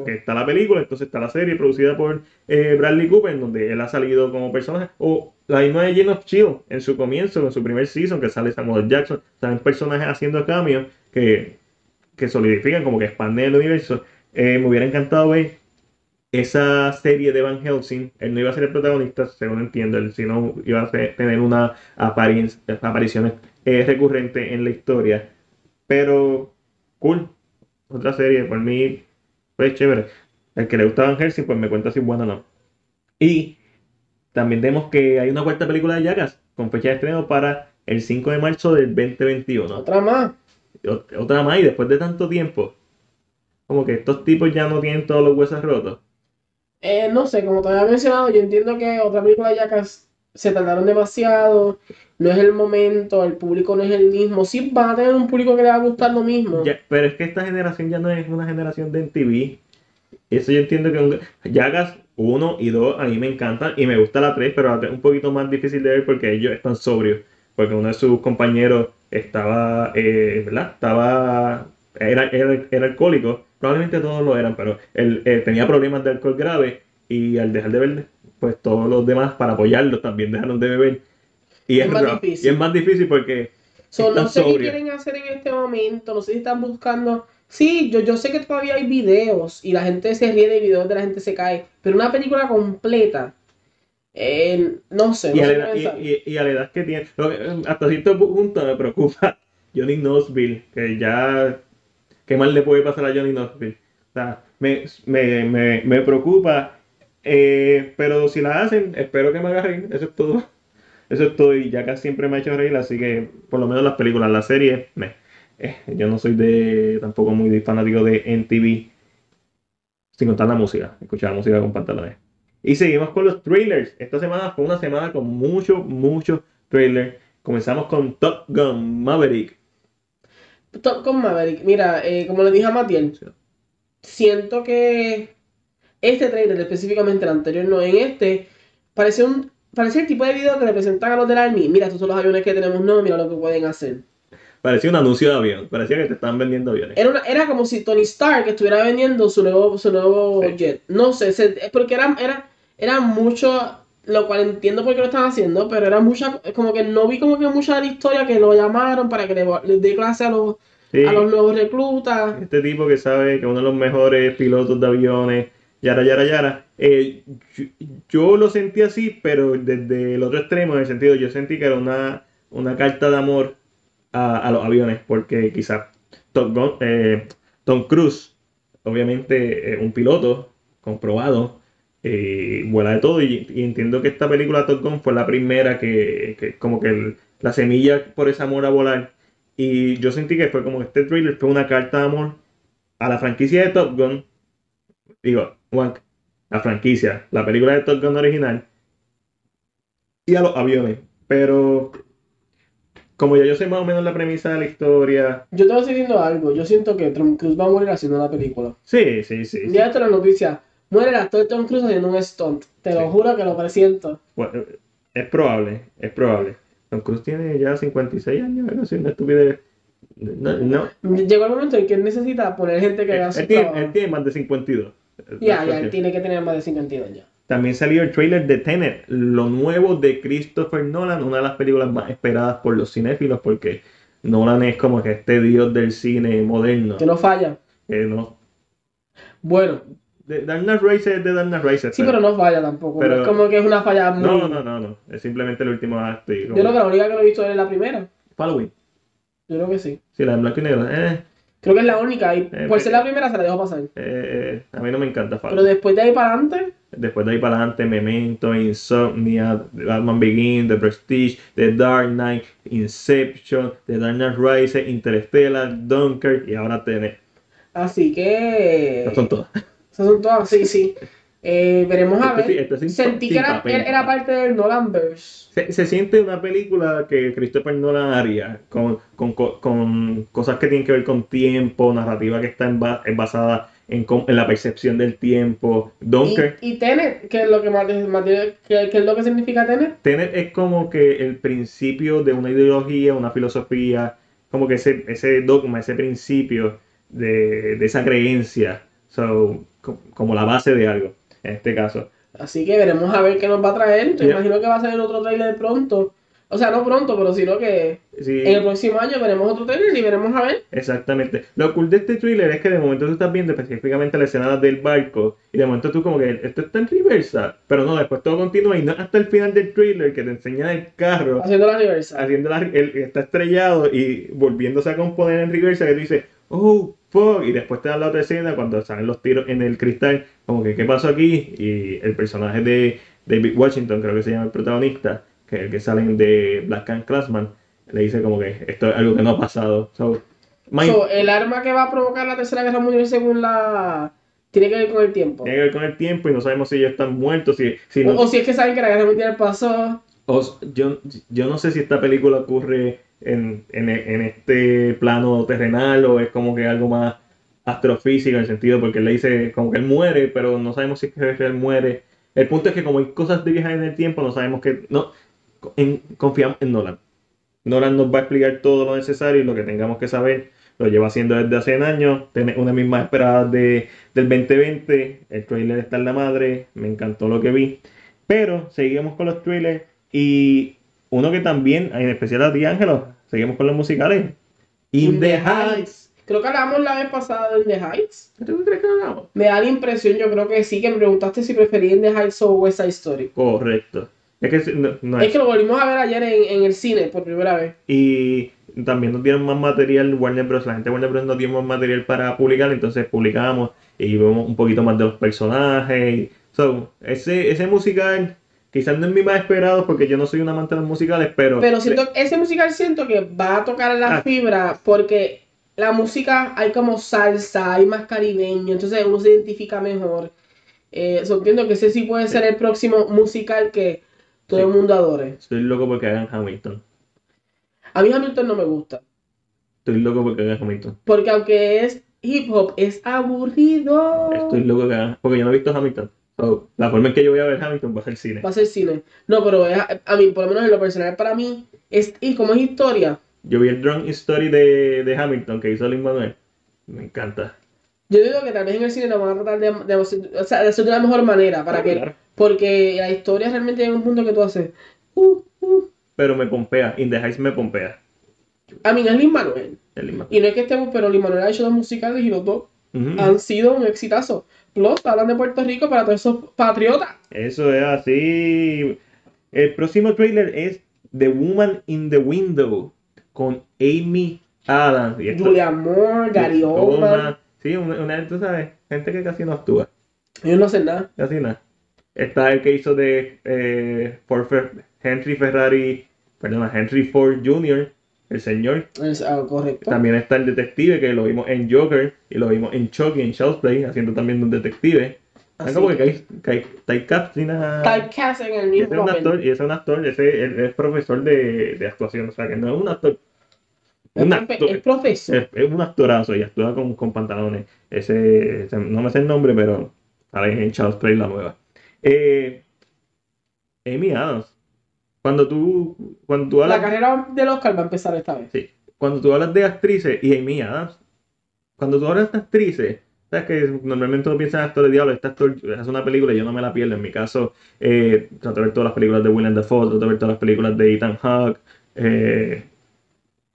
que está la película, entonces está la serie producida por eh, Bradley Cooper, en donde él ha salido como personaje. O la misma de Jane of Chill, en su comienzo, en su primer season, que sale Samuel Jackson, salen personajes haciendo cambios que, que solidifican, como que expanden el universo. Eh, me hubiera encantado ver esa serie de Van Helsing, él no iba a ser el protagonista, según entiendo, él sino iba a ser- tener una aparición eh, recurrente en la historia. Pero, cool. Otra serie, por mí, pues chévere. El que le gusta Van Helsing, pues me cuenta si es buena o no. Y también vemos que hay una cuarta película de Jackass, con fecha de estreno para el 5 de marzo del 2021. Otra más. Ot- Otra más, y después de tanto tiempo, como que estos tipos ya no tienen todos los huesos rotos. Eh, no sé, como te había mencionado, yo entiendo que otra película de Jackass se tardaron demasiado, no es el momento, el público no es el mismo. Sí van a tener un público que le va a gustar lo mismo. Pero es que esta generación ya no es una generación de MTV. Eso yo entiendo que un, Jackass 1 y 2 a mí me encantan y me gusta la 3, pero la 3 es un poquito más difícil de ver porque ellos están sobrios. Porque uno de sus compañeros estaba, eh, ¿verdad? Estaba, era, era, era alcohólico, probablemente todos lo eran, pero él eh, tenía problemas de alcohol grave y al dejar de beber, pues todos los demás para apoyarlo también dejaron de beber. Y Es es, más difícil. Y es más difícil porque So, no sé qué quieren hacer en este momento, no sé si están buscando. Sí, yo, yo sé que todavía hay videos y la gente se ríe de videos de la gente se cae, pero una película completa, eh, no sé, Y no a, sé la y, y- y a la edad que tiene, hasta cierto punto me preocupa Johnny Knoxville, que ya, ¿qué mal le puede pasar a Johnny Knoxville? O sea, me, me, me, me preocupa, eh, pero si la hacen, espero que me haga reír, eso es todo. Eso es todo, y ya casi siempre me ha hecho reír, así que por lo menos las películas, las series, me. Eh, yo no soy de, tampoco muy de fanático de MTV, sin contar la música, escuchar la música con pantalones. Y seguimos con los trailers. Esta semana fue una semana con mucho, mucho trailer. Comenzamos con Top Gun Maverick. Top Gun Maverick, mira, eh, como le dije a Matiel, siento que este trailer, específicamente el anterior, no, en este, parece un parece el tipo de video que le presentan a los del Army. Mira, estos son los aviones que tenemos, no, mira lo que pueden hacer. Parecía un anuncio de avión. Parecía que te estaban vendiendo aviones. Era, una- era como si Tony Stark estuviera vendiendo su nuevo, su nuevo Sí. jet. No sé, se- porque era, era, era mucho, lo cual entiendo por qué lo están haciendo, pero era mucha, como que no vi como que mucha de la historia que lo llamaron para que le, le dé clase a los, Sí, a los nuevos reclutas. este tipo que sabe que uno de los mejores pilotos de aviones, yara, yara, yara. Eh, yo, lo sentí así, pero desde el otro extremo, en el sentido, yo sentí que era una, una carta de amor a, los aviones, porque quizás Gun- eh, Tom Cruise, obviamente un piloto comprobado, eh, vuela de todo, y, entiendo que esta película Top Gun fue la primera que, que como que la semilla por ese amor a volar, y yo sentí que fue como este trailer fue una carta de amor a la franquicia de Top Gun, digo, Wank, la franquicia, la película de Top Gun original, y a los aviones, pero como ya yo sé más o menos la premisa de la historia, Yo te voy diciendo algo, yo siento que Tom Cruise va a morir haciendo la película. sí, sí, sí. Ya esto la noticia, muere el actor Tom Cruise haciendo un stunt. Te lo juro que lo presiento. Bueno, es probable, es probable. Tom Cruise tiene ya 56 años, algo así, una estupidez. No, no. Llegó el momento en que él necesita poner gente que haga su Él tiene, trabajo. él tiene más de 52. Ya, ya, él tiene que tener más de 52 ya. También salió el trailer de Tenet, lo nuevo de Christopher Nolan, una de las películas más esperadas por los cinéfilos, porque Nolan es como que este dios del cine moderno. Que no falla. que no- Bueno, de Dark Rises es de Dark Rises. sí, pero no falla tampoco. pero- es como que es una falla muy. No, no, no, no. Es simplemente el último acto. Yo creo que la única que lo he visto es la primera. Halloween. Yo creo que sí. Sí, la de blanco y negro. Eh, Creo que es la única. Y Eh, por ser la primera se la dejo pasar. eh, eh, a mí no me encanta Pero Halloween. después de ahí para adelante, Después de ahí para adelante, Memento, Insomnia, Batman Begins, The Prestige, The Dark Knight, Inception, The Dark Knight Rises, Interstellar, Dunkirk y ahora Tenet. así que. Estas son todas. Esas son todas, sí, sí. Eh, veremos a ver. esto sin- Sentí que era, era parte del Nolanverse. Se, se siente una película que Christopher Nolan haría, con, con, co- con cosas que tienen que ver con tiempo, narrativa que está en ba- es basada en, en la percepción del tiempo. Dunkirk. Y, y Tenet, que es lo que más, más- que, que es lo que significa Tenet. Tenet es como que el principio de una ideología, una filosofía, como que ese, ese dogma, ese principio de, de esa creencia, so, co- como la base de algo, en este caso. Así que veremos a ver qué nos va a traer. Ya. imagino que va a salir otro trailer pronto. O sea, no pronto, pero sino que Sí, en el próximo año veremos otro trailer y veremos a ver. exactamente. Lo cool de este thriller es que de momento tú estás viendo específicamente la escena del barco y de momento tú como que esto está en reversa, pero no, después todo continúa y no hasta el final del thriller que te enseñan el carro Haciendo la reversa. haciendo la, él está estrellado y volviéndose a componer en reversa que tú dices, oh, fuck, y después te dan la otra escena cuando salen los tiros en el cristal, como que, ¿qué pasó aquí? Y el personaje de David Washington, creo que se llama el protagonista, que es el que salen de Black Can Classman, le dice como que esto es algo que no ha pasado. So, mind- So, el arma que va a provocar la tercera guerra mundial según la. tiene que ver con el tiempo. tiene que ver con el tiempo y no sabemos si ellos están muertos, si, si no- O, o si es que saben que la guerra mundial pasó. O- yo, yo no sé si esta película ocurre en, en, en este plano terrenal o es como que algo más astrofísico en el sentido porque él le dice como que él muere, pero no sabemos si es que él muere. El punto es que como hay cosas de viajar en el tiempo, no sabemos que... No, confiamos en Nolan. Nolan nos va a explicar todo lo necesario y lo que tengamos que saber lo lleva haciendo desde hace años. Tiene una misma esperada de, del 2020. El trailer está en la madre. Me encantó lo que vi. Pero seguimos con los trailers. Y uno que también, en especial a ti, Ángelo, seguimos con los musicales. In, the, Heights. Creo que hablamos la vez pasada de In the Heights. ¿Tú crees que hablamos? Me da la impresión, yo creo que sí, que me preguntaste si prefería In the Heights o West Side Story. Correcto. Es que, no, no Es que lo volvimos a ver ayer en, en el cine por primera vez. Y también nos dieron más material Warner Bros. La gente de Warner Bros. nos dio más material para publicar, entonces publicamos y vemos un poquito más de los personajes. So, ese, ese musical quizás no es mi más esperado porque yo no soy un amante de los musicales, pero... Pero siento, ese musical siento que va a tocar la Ah. fibra porque la música hay como salsa, hay más caribeño, entonces uno se identifica mejor. Eh, entiendo que ese sí puede ser el próximo musical que todo Sí. el mundo adore. Estoy loco porque hagan Hamilton. A mí Hamilton no me gusta, Estoy loco porque hagan Hamilton. porque aunque es hip hop, es aburrido. Estoy loco que hagan... Porque yo no he visto Hamilton. So, la forma en que yo voy a ver Hamilton va a ser cine. Va a ser cine. No, pero es- a mí, por lo menos en lo personal, para mí, es, y como es historia, Yo vi el Drunk Story de, de Hamilton que hizo Lin Manuel. Me encanta. yo digo que tal vez en el cine lo van a tratar de, de hacer, o sea, de hacer de la mejor manera, para Ah, que, claro. porque la historia realmente a un punto que tú haces. Uh, uh. Pero me pompea. In the Heights me pompea. A mí es Lin Manuel. El Lin Manuel. Y no es que estemos, pero Lin Manuel ha hecho dos musicales y los dos Han sido un exitazo. Plus, hablan de Puerto Rico para todos esos patriotas. Eso es así. El próximo trailer es The Woman in the Window con Amy Adams. Y esto- Julia Moore, Gary Oldman. Sí, una, una- tú sabes, gente que casi no actúa. Ellos no hacen nada. Casi nada. Está el que hizo de eh, Ford Fer- Henry Ferrari, perdona, Henry Ford Jr., el señor. Es, ah, correcto. También está el detective que lo vimos en Joker y lo vimos en Chucky, en Child's Play, haciendo también de un detective. Es Así como que que- a- Typecast en el y ese mismo es un papel. actor, y ese es un actor, ese él es profesor de, de actuación, o sea que no es un actor. Es, Un profe- actor, es profesor. es, es un actorazo y actúa con, con pantalones. Ese, ese- no me sé el nombre, pero sale en Child's Play la nueva. Eh, Amy Adams. Cuando tú, cuando tú La hablas, carrera del Oscar va a empezar esta vez. sí, cuando tú hablas de actrices y Amy Adams, cuando tú hablas de actrices, sabes que normalmente uno piensa en actores diablo, este actor hace una película y yo no me la pierdo. En mi caso, eh, trato de ver todas las películas de Willem Dafoe, trato de ver todas las películas de Ethan Hawke, eh,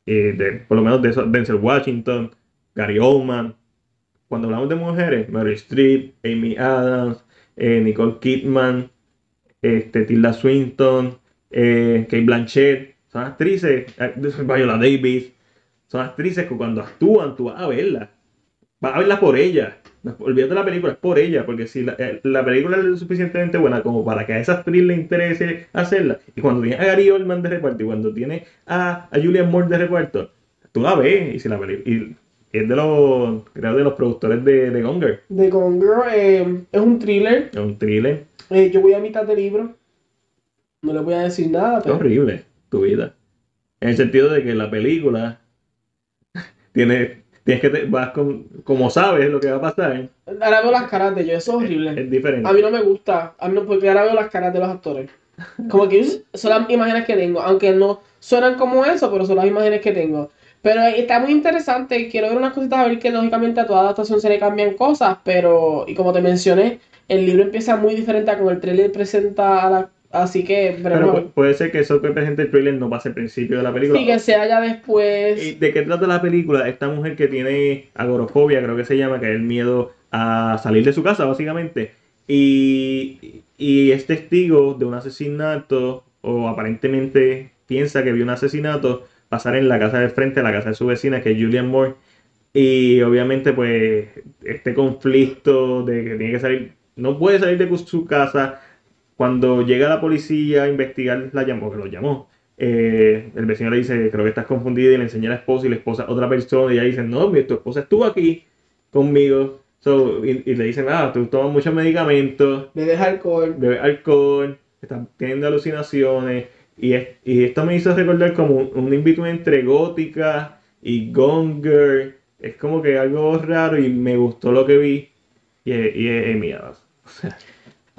y de, por lo menos de eso, Denzel Washington, Gary Oldman. Cuando hablamos de mujeres, Meryl Streep, Amy Adams, eh, Nicole Kidman, este, Tilda Swinton, eh, Kate Blanchett, son actrices, eh, Viola Davis, son actrices que cuando actúan tú vas a verlas, vas a verlas por ellas. Olvídate de la película, es por ella, porque si la, eh, la película es lo suficientemente buena como para que a esa actriz le interese hacerla, y cuando tienes a Gary Oldman de reparto y cuando tienes a, a Julian Moore de reparto, tú la ves, y si la y es de los, creo de los productores de, de Gone Girl, The Gone Girl eh, es un thriller. es un thriller, Eh, yo voy a mitad del libro. No le voy a decir nada, es pero horrible tu vida. En el sentido de que la película tiene, tienes que, te- vas con, como sabes lo que va a pasar, ahora veo las caras de ellos, eso es horrible. es diferente. A mí no me gusta, a mí no, porque ahora veo las caras de los actores. Como que son las imágenes que tengo, aunque no suenan como eso, pero son las imágenes que tengo. Pero está muy interesante, quiero ver unas cositas, a ver que lógicamente a toda adaptación se le cambian cosas, pero, y como te mencioné, el libro empieza muy diferente a como el trailer presenta a la... Así que, pero, Pero no. puede ser que eso que presente el trailer no pase al principio de la película. sí, que sea ya después. ¿Y ¿De qué trata la película? Esta mujer que tiene agorofobia, creo que se llama, que es el miedo a salir de su casa, básicamente. Y, y es testigo de un asesinato, o aparentemente piensa que vio un asesinato pasar en la casa de frente, la casa de su vecina, que es Julian Moore. Y obviamente, pues, este conflicto de que tiene que salir, no puede salir de su casa. Cuando llega la policía a investigar, la llamó, que lo llamó. eh, el vecino le dice, creo que estás confundida y le enseña a la esposa y la esposa a otra persona y ella dice, no, mi- tu esposa estuvo aquí conmigo. So, y, y le dicen, ah, tú tomas muchos medicamentos, Bebes alcohol. bebes alcohol, estás teniendo alucinaciones. Y, es- y esto me hizo recordar como un, un entre gótica y Gone Girl. Es como que algo raro y me gustó lo que vi. Y, es- y Amy Adams. O sea,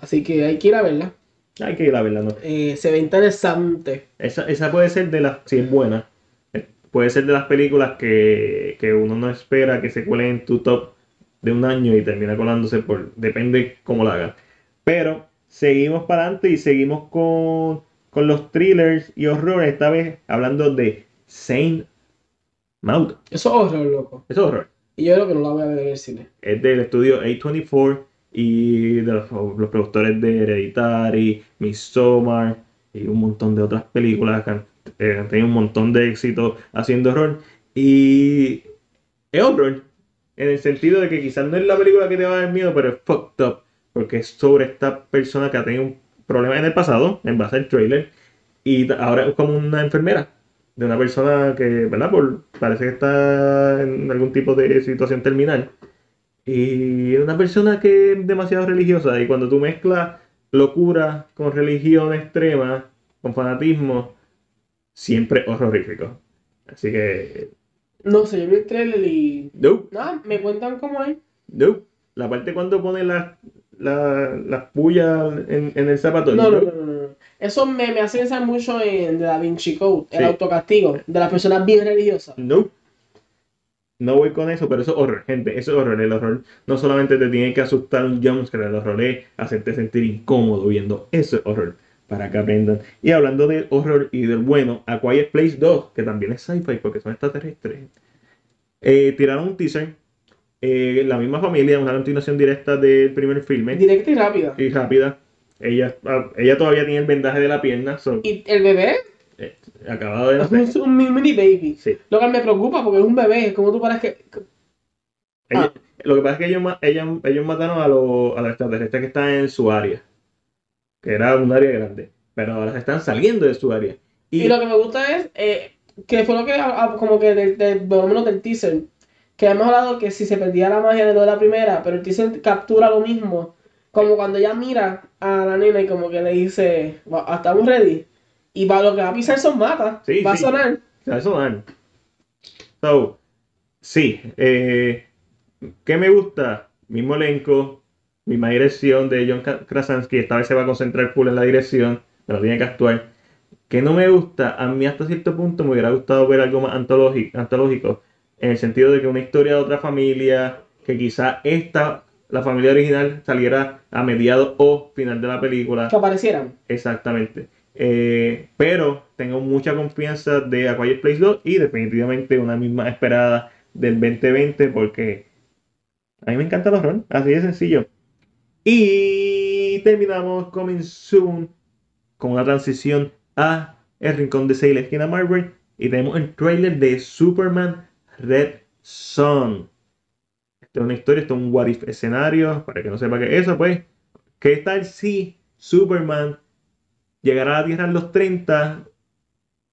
Así que hay que ir a verla. Hay que ir a verla, ¿no? Eh, se ve interesante. Esa, esa puede ser de las, si es buena, eh, puede ser de las películas que, que uno no espera que se cuelen en tu top de un año y termina colándose por, depende cómo la hagan. Pero seguimos para adelante y seguimos con, con los thrillers y horror, esta vez hablando de Saint Maud. Eso es horror, loco. Eso es horror. Y yo creo que no la voy a ver en el cine. Es del estudio A24 y de los, productores de Hereditary, Midsommar y un montón de otras películas que han, eh, tenido un montón de éxito haciendo horror. Y es horror en el sentido de que quizás no es la película que te va a dar miedo, pero es fucked up porque es sobre esta persona que ha tenido un problema en el pasado, en base al trailer, y ahora es como una enfermera de una persona que, ¿verdad? Parece que está en algún tipo de situación terminal. Y es una persona que es demasiado religiosa. Y cuando tú mezclas locura con religión extrema, con fanatismo, siempre es horrorífico. Así que, No sé, yo vi el trailer y. no, Nada, me cuentan cómo es. no. La parte cuando pone las la, las pullas en, en el zapato. No, no, no, no, no. Eso me, me hace pensar mucho en The Da Vinci Code, el autocastigo, de las personas bien religiosas. No. No voy con eso, pero eso es horror, gente. Eso es horror. El horror no solamente te tiene que asustar un jumpscare, el horror es hacerte sentir incómodo viendo. Eso es horror. Para que aprendan. Y hablando del horror y del bueno, A Quiet Place 2, que también es sci-fi porque son extraterrestres, eh, tiraron un teaser. eh, la misma familia, una continuación directa del primer filme. Directa y rápida. Y rápida. Ella, ah, ella todavía tiene el vendaje de la pierna. so, Y el bebé eh, acabado de nacer. es un mini baby. Sí. Lo que me preocupa porque es un bebé. ¿Cómo tú paras que.? Ella- Lo que pasa es que ellos, ellos, ellos mataron a los, a los extraterrestres que están en su área, que era un área grande, pero ahora están saliendo de su área. Y, Y lo que me gusta es eh, que fue lo que, ah, ah, como que del, del, por lo menos del teaser, que hemos hablado que si se perdía la magia de lo de la primera, pero el teaser captura lo mismo, como cuando ella mira a la nena y como que le dice, "Va- ah, estamos ready, y va, lo que va a pisar son matas, Sí, va sí. a sonar. sea, eso dan. So, sí, eh, ¿qué me gusta? Mismo elenco, misma dirección de John Kra- Krasinski, esta vez se va a concentrar full en la dirección, pero tiene que actuar. ¿Qué no me gusta? A mí hasta cierto punto me hubiera gustado ver algo más antológico, antológico en el sentido de que una historia de otra familia, que quizá esta, la familia original, saliera a mediados o final de la película. Que aparecieran. Exactamente. Eh, pero tengo mucha confianza de A Quiet Place 2 y definitivamente una misma esperada del 2020 porque a mí me encanta el horror, así de sencillo. Y terminamos Coming Soon con una transición a El Rincón de la esquina Marvel y tenemos el trailer de Superman Red Son. Esta es una historia, esto es un what if escenario, para que no sepa qué es eso, pues, ¿qué tal si Superman llegara a la Tierra en los 30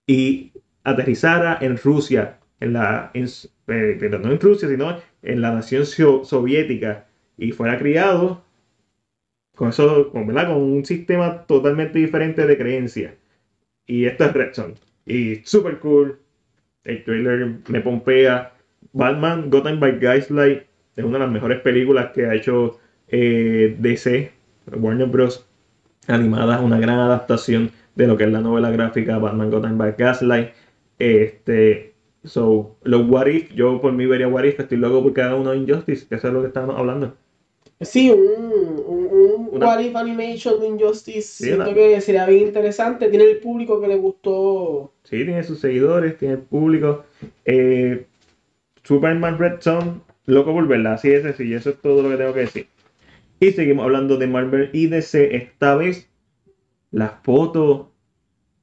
y aterrizara en Rusia, en la, eh, no en Rusia, sino en la nación so- soviética y fuera criado con eso, con, un sistema totalmente diferente de creencias. Y esto es Red Son. Y super cool. El trailer me pompea. Batman Gotham by Gaslight es una de las mejores películas que ha hecho eh, DC, Warner Bros. Animada, una gran adaptación de lo que es la novela gráfica Batman Gotham by Gaslight. Este, so, los What If, yo por mí vería What If, estoy loco porque haga uno de Injustice, que eso es lo que estábamos hablando. Sí, un, un, What If Animation de Injustice, siento una- que sería bien interesante, tiene el público que le gustó. Sí, tiene sus seguidores, tiene el público. Eh, Superman Red Son, loco por verla, así de sencillo, eso es todo lo que tengo que decir. Y seguimos hablando de Marvel y DC, esta vez la foto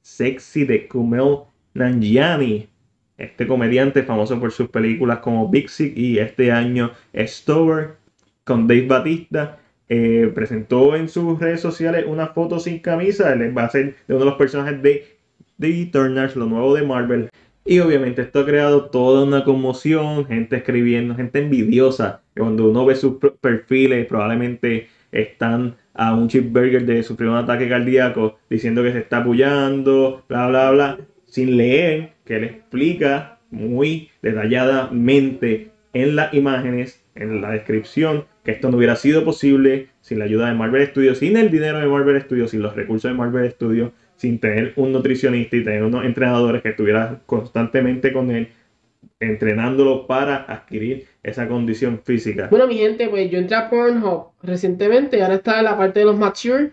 sexy de Kumail Nanjiani, este comediante famoso por sus películas como Big Sick y este año Stover con Dave Batista. eh, presentó en sus redes sociales una foto sin camisa, él va a ser de uno de los personajes de The Eternals, lo nuevo de Marvel. Y obviamente esto ha creado toda una conmoción, gente escribiendo, gente envidiosa. Cuando uno ve sus perfiles, probablemente están a un cheeseburger de sufrir un ataque cardíaco, diciendo que se está apoyando, bla, bla, bla, sin leer que él explica muy detalladamente en las imágenes en la descripción que esto no hubiera sido posible sin la ayuda de Marvel Studios, sin el dinero de Marvel Studios, sin los recursos de Marvel Studios, sin tener un nutricionista y tener unos entrenadores que estuvieran constantemente con él, entrenándolo para adquirir esa condición física. Bueno, mi gente, pues yo entré a Pornhub recientemente y ahora está en la parte de los mature.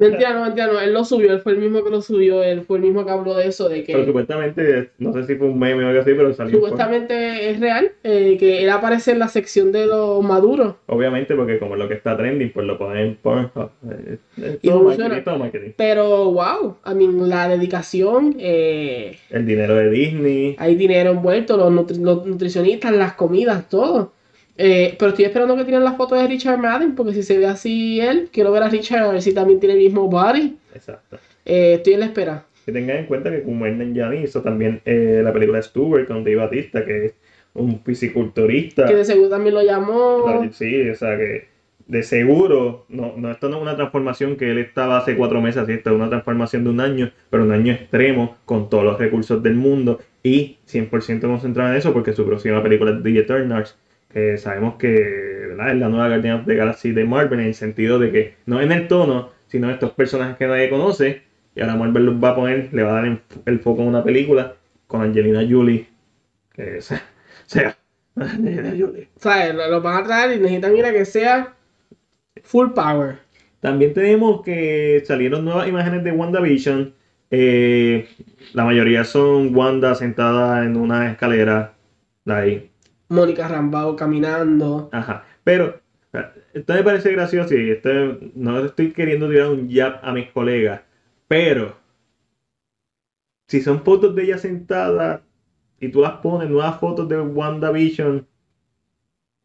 Mentira, no, mentira, no, él lo subió, él fue el mismo que lo subió, él fue el mismo que habló de eso, de Pero que supuestamente, no sé si fue un meme o algo así, pero salió. por- supuestamente es real, eh, que él aparece en la sección de los maduros. Obviamente, porque como es lo que está trending, pues lo ponen en Pornhub. Eh, eh, Y todo funciona. marketing, todo marketing. Pero, wow, I mean, la dedicación, eh, El dinero de Disney. hay dinero envuelto, los, nutri- los nutricionistas, las comidas, todo. Eh, pero estoy esperando que tiren la foto de Richard Madden, porque si se ve así él, quiero ver a Richard a ver si también tiene el mismo body. Exacto. Eh, estoy en la espera. Que tengan en cuenta que como Nanjiani hizo también eh, la película Stuart con Dave Batista, que es un fisiculturista. Que de seguro también lo llamó. La- Sí, o sea que de seguro, no, no, esto no es una transformación que él estaba hace cuatro meses, así, esto es una transformación de un año, pero un año extremo, con todos los recursos del mundo y 100% concentrado en eso, porque su próxima película es The Eternals, sabemos que ¿verdad? es la nueva Guardian of the Galaxy de Marvel, en el sentido de que no en el tono, sino estos personajes que nadie conoce, y ahora Marvel los va a poner, le va a dar el foco en una película con Angelina Jolie, que sea, sea Angelina Jolie. ¿Sabes? Lo, lo van a traer y necesitan mira que sea full power. También tenemos que salieron nuevas imágenes de WandaVision. Eh, la mayoría son Wanda sentada en una escalera. de Ahí. Mónica Rambao caminando. Ajá. Pero esto me parece gracioso y esto no estoy queriendo tirar un jab a mis colegas. Pero si son fotos de ella sentada y tú las pones, nuevas fotos de WandaVision,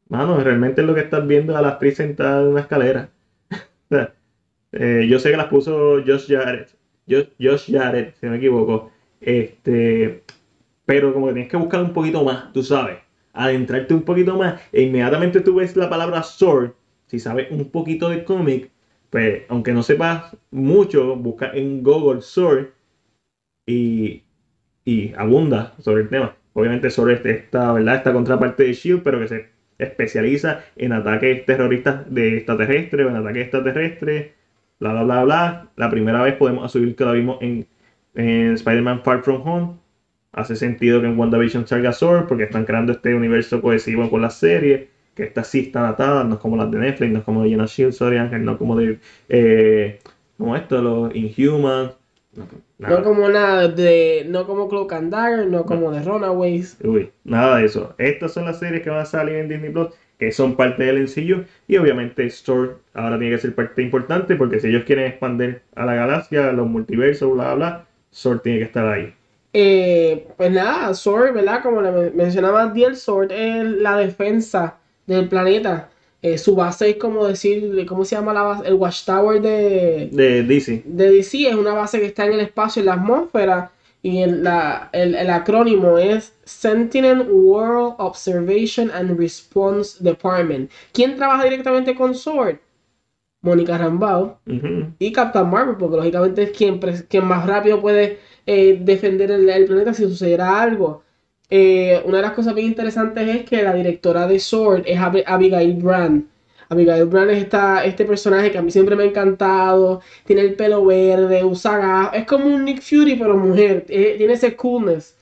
mano, realmente lo que estás viendo es a la actriz sentada en una escalera. Eh, yo sé que las puso Josh Jarrett. Josh, Josh Jarrett, si no me equivoco. Este, pero como que tienes que buscar un poquito más, tú sabes. Adentrarte un poquito más. E inmediatamente tú ves la palabra sword. Si sabes un poquito de cómic, pues aunque no sepas mucho, busca en Google sword y, y abunda sobre el tema. Obviamente es esta, ¿verdad? esta contraparte de Shield, pero que se especializa en ataques terroristas de extraterrestres o en ataques extraterrestres, bla, bla, bla, bla. La primera vez podemos asumir que la vimos en, en Spider-Man Far From Home. Hace sentido que en WandaVision salga Sword porque están creando este universo cohesivo con la serie, que estas sí están atadas, no es como las de Netflix, no es como de Jenna Shield, sorry Ángel, no como de... Eh, como esto, los Inhumans. No. No como nada de. No como Cloak and Dagger, no como de Runaways. Uy, nada de eso. Estas son las series que van a salir en Disney Plus, que son parte del MCU. Y obviamente Sword ahora tiene que ser parte importante, porque si ellos quieren expandir a la galaxia, a los multiversos, bla, bla, bla, Sword tiene que estar ahí. Eh, pues nada, Sword, ¿verdad? Como le men- mencionaba Diel, Sword es la defensa del planeta. Eh, su base es como decir, ¿cómo se llama la base? El Watchtower de, De DC. de DC es una base que está en el espacio, en la atmósfera, y el, la- el- el acrónimo es Sentinel World Observation and Response Department. ¿Quién trabaja directamente con Sword? Mónica Rambao Ujú. y Captain Marvel, porque lógicamente es quien, quien más rápido puede eh, defender el, el planeta si sucediera algo. Eh, una de las cosas bien interesantes es que la directora de Sword es Ab- Abigail Brand. Abigail Brand es esta, este personaje que a mí siempre me ha encantado. Tiene el pelo verde, usa gafas. Es como un Nick Fury, pero mujer. Eh, tiene ese coolness.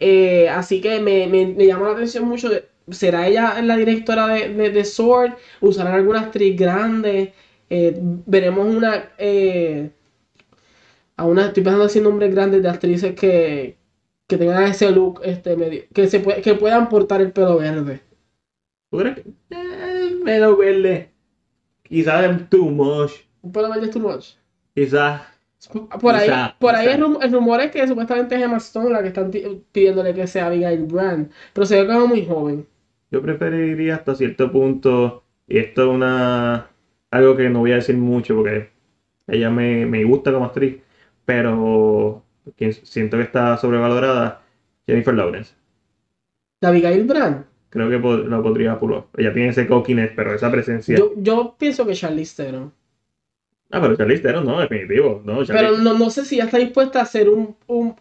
Eh, así que me, me, la atención mucho. ¿Será ella la directora de, de, de Sword? ¿Usarán alguna actriz grande? Eh, veremos una. eh, a una. Estoy pensando así nombres grandes de actrices que, que tengan ese look este medio, que, se pue- que puedan portar el pelo verde. ¿Tú crees que? Eh, menos verde. Quizás es too much. ¿Un pelo verde es too much? Quizás. Por ahí, Quizá, por ahí quizá. el, rum- el rumor es que supuestamente es Emma Stone la que están pidiéndole que sea Abigail Brand. Pero se ve como muy joven. Yo preferiría hasta cierto punto, y esto es una algo que no voy a decir mucho porque ella me, me gusta como actriz, pero siento que está sobrevalorada, Jennifer Lawrence. ¿De Abigail Brand? Creo que po- lo podría off. Ella tiene ese cockiness, pero esa presencia. Yo, yo pienso que Charlize Theron. Ah, pero Charlize Theron no, definitivo. No, Charlize- Pero no, no sé si ya está dispuesta a hacer un, un,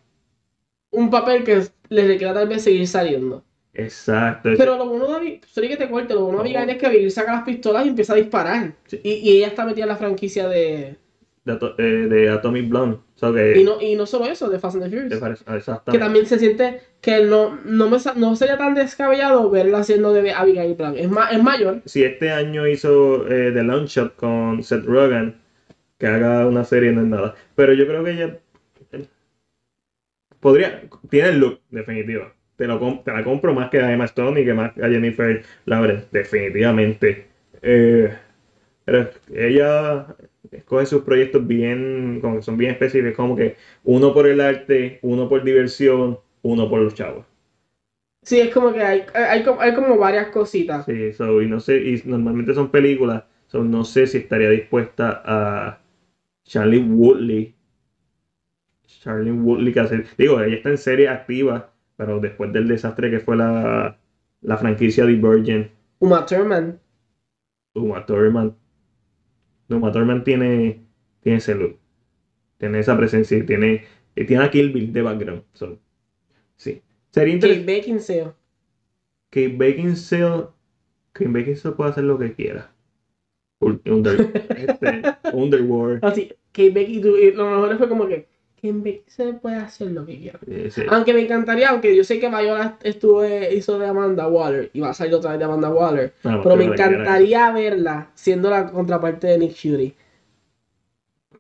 un papel que le requiera tal vez seguir saliendo. Exacto. Pero lo bueno de Abigail, que te corte, lo bueno de. Abigail es que Abigail saca las pistolas y empieza a disparar. Sí. Y, y ella está metida en la franquicia de. De, Ato- eh, de Atomic Blonde. So que, Y no, y no solo eso, de Fast and the Furious. ah, Que exactamente. también se siente que no, no, me, no sería tan descabellado verla haciendo de Abigail Brown. Es, ma- es mayor. Si este año hizo eh, The Launch Shot con Seth Rogen, que haga una serie no es nada. Pero yo creo que ella eh, podría, tiene el look, definitivo. Te, lo, te la compro más que a Emma Stone y que más a Jennifer Lawrence, definitivamente. Eh, pero ella escoge sus proyectos bien, como que son bien específicos, como que uno por el arte, uno por diversión, uno por los chavos. Sí, es como que hay, hay, como- hay como varias cositas. Sí, so, y no sé, y normalmente son películas, so, no sé si estaría dispuesta a Charlie Woodley. Charlie Woodley que hace, digo, ella está en serie activa, pero después del desastre que fue la, la franquicia Divergent, Uma Thurman. Uma Thurman, Uma Thurman tiene, tiene ese look, tiene esa presencia, y tiene, y tiene a Kill Bill de background, so, sí. Sería Kate interesante. Beckinsale. Kate Beckinsale, Kate Beckinsale puede hacer lo que quiera. Under, este, Underworld. Así, Kate Beckinsale. Lo mejor fue como que Kate Beckinsale puede hacer lo que quiera. eh, sí. Aunque me encantaría, aunque yo sé que Viola estuvo, hizo de Amanda Waller y va a salir otra vez de Amanda Waller. Ah, Pero porque me que encantaría verla siendo la contraparte de Nick Fury.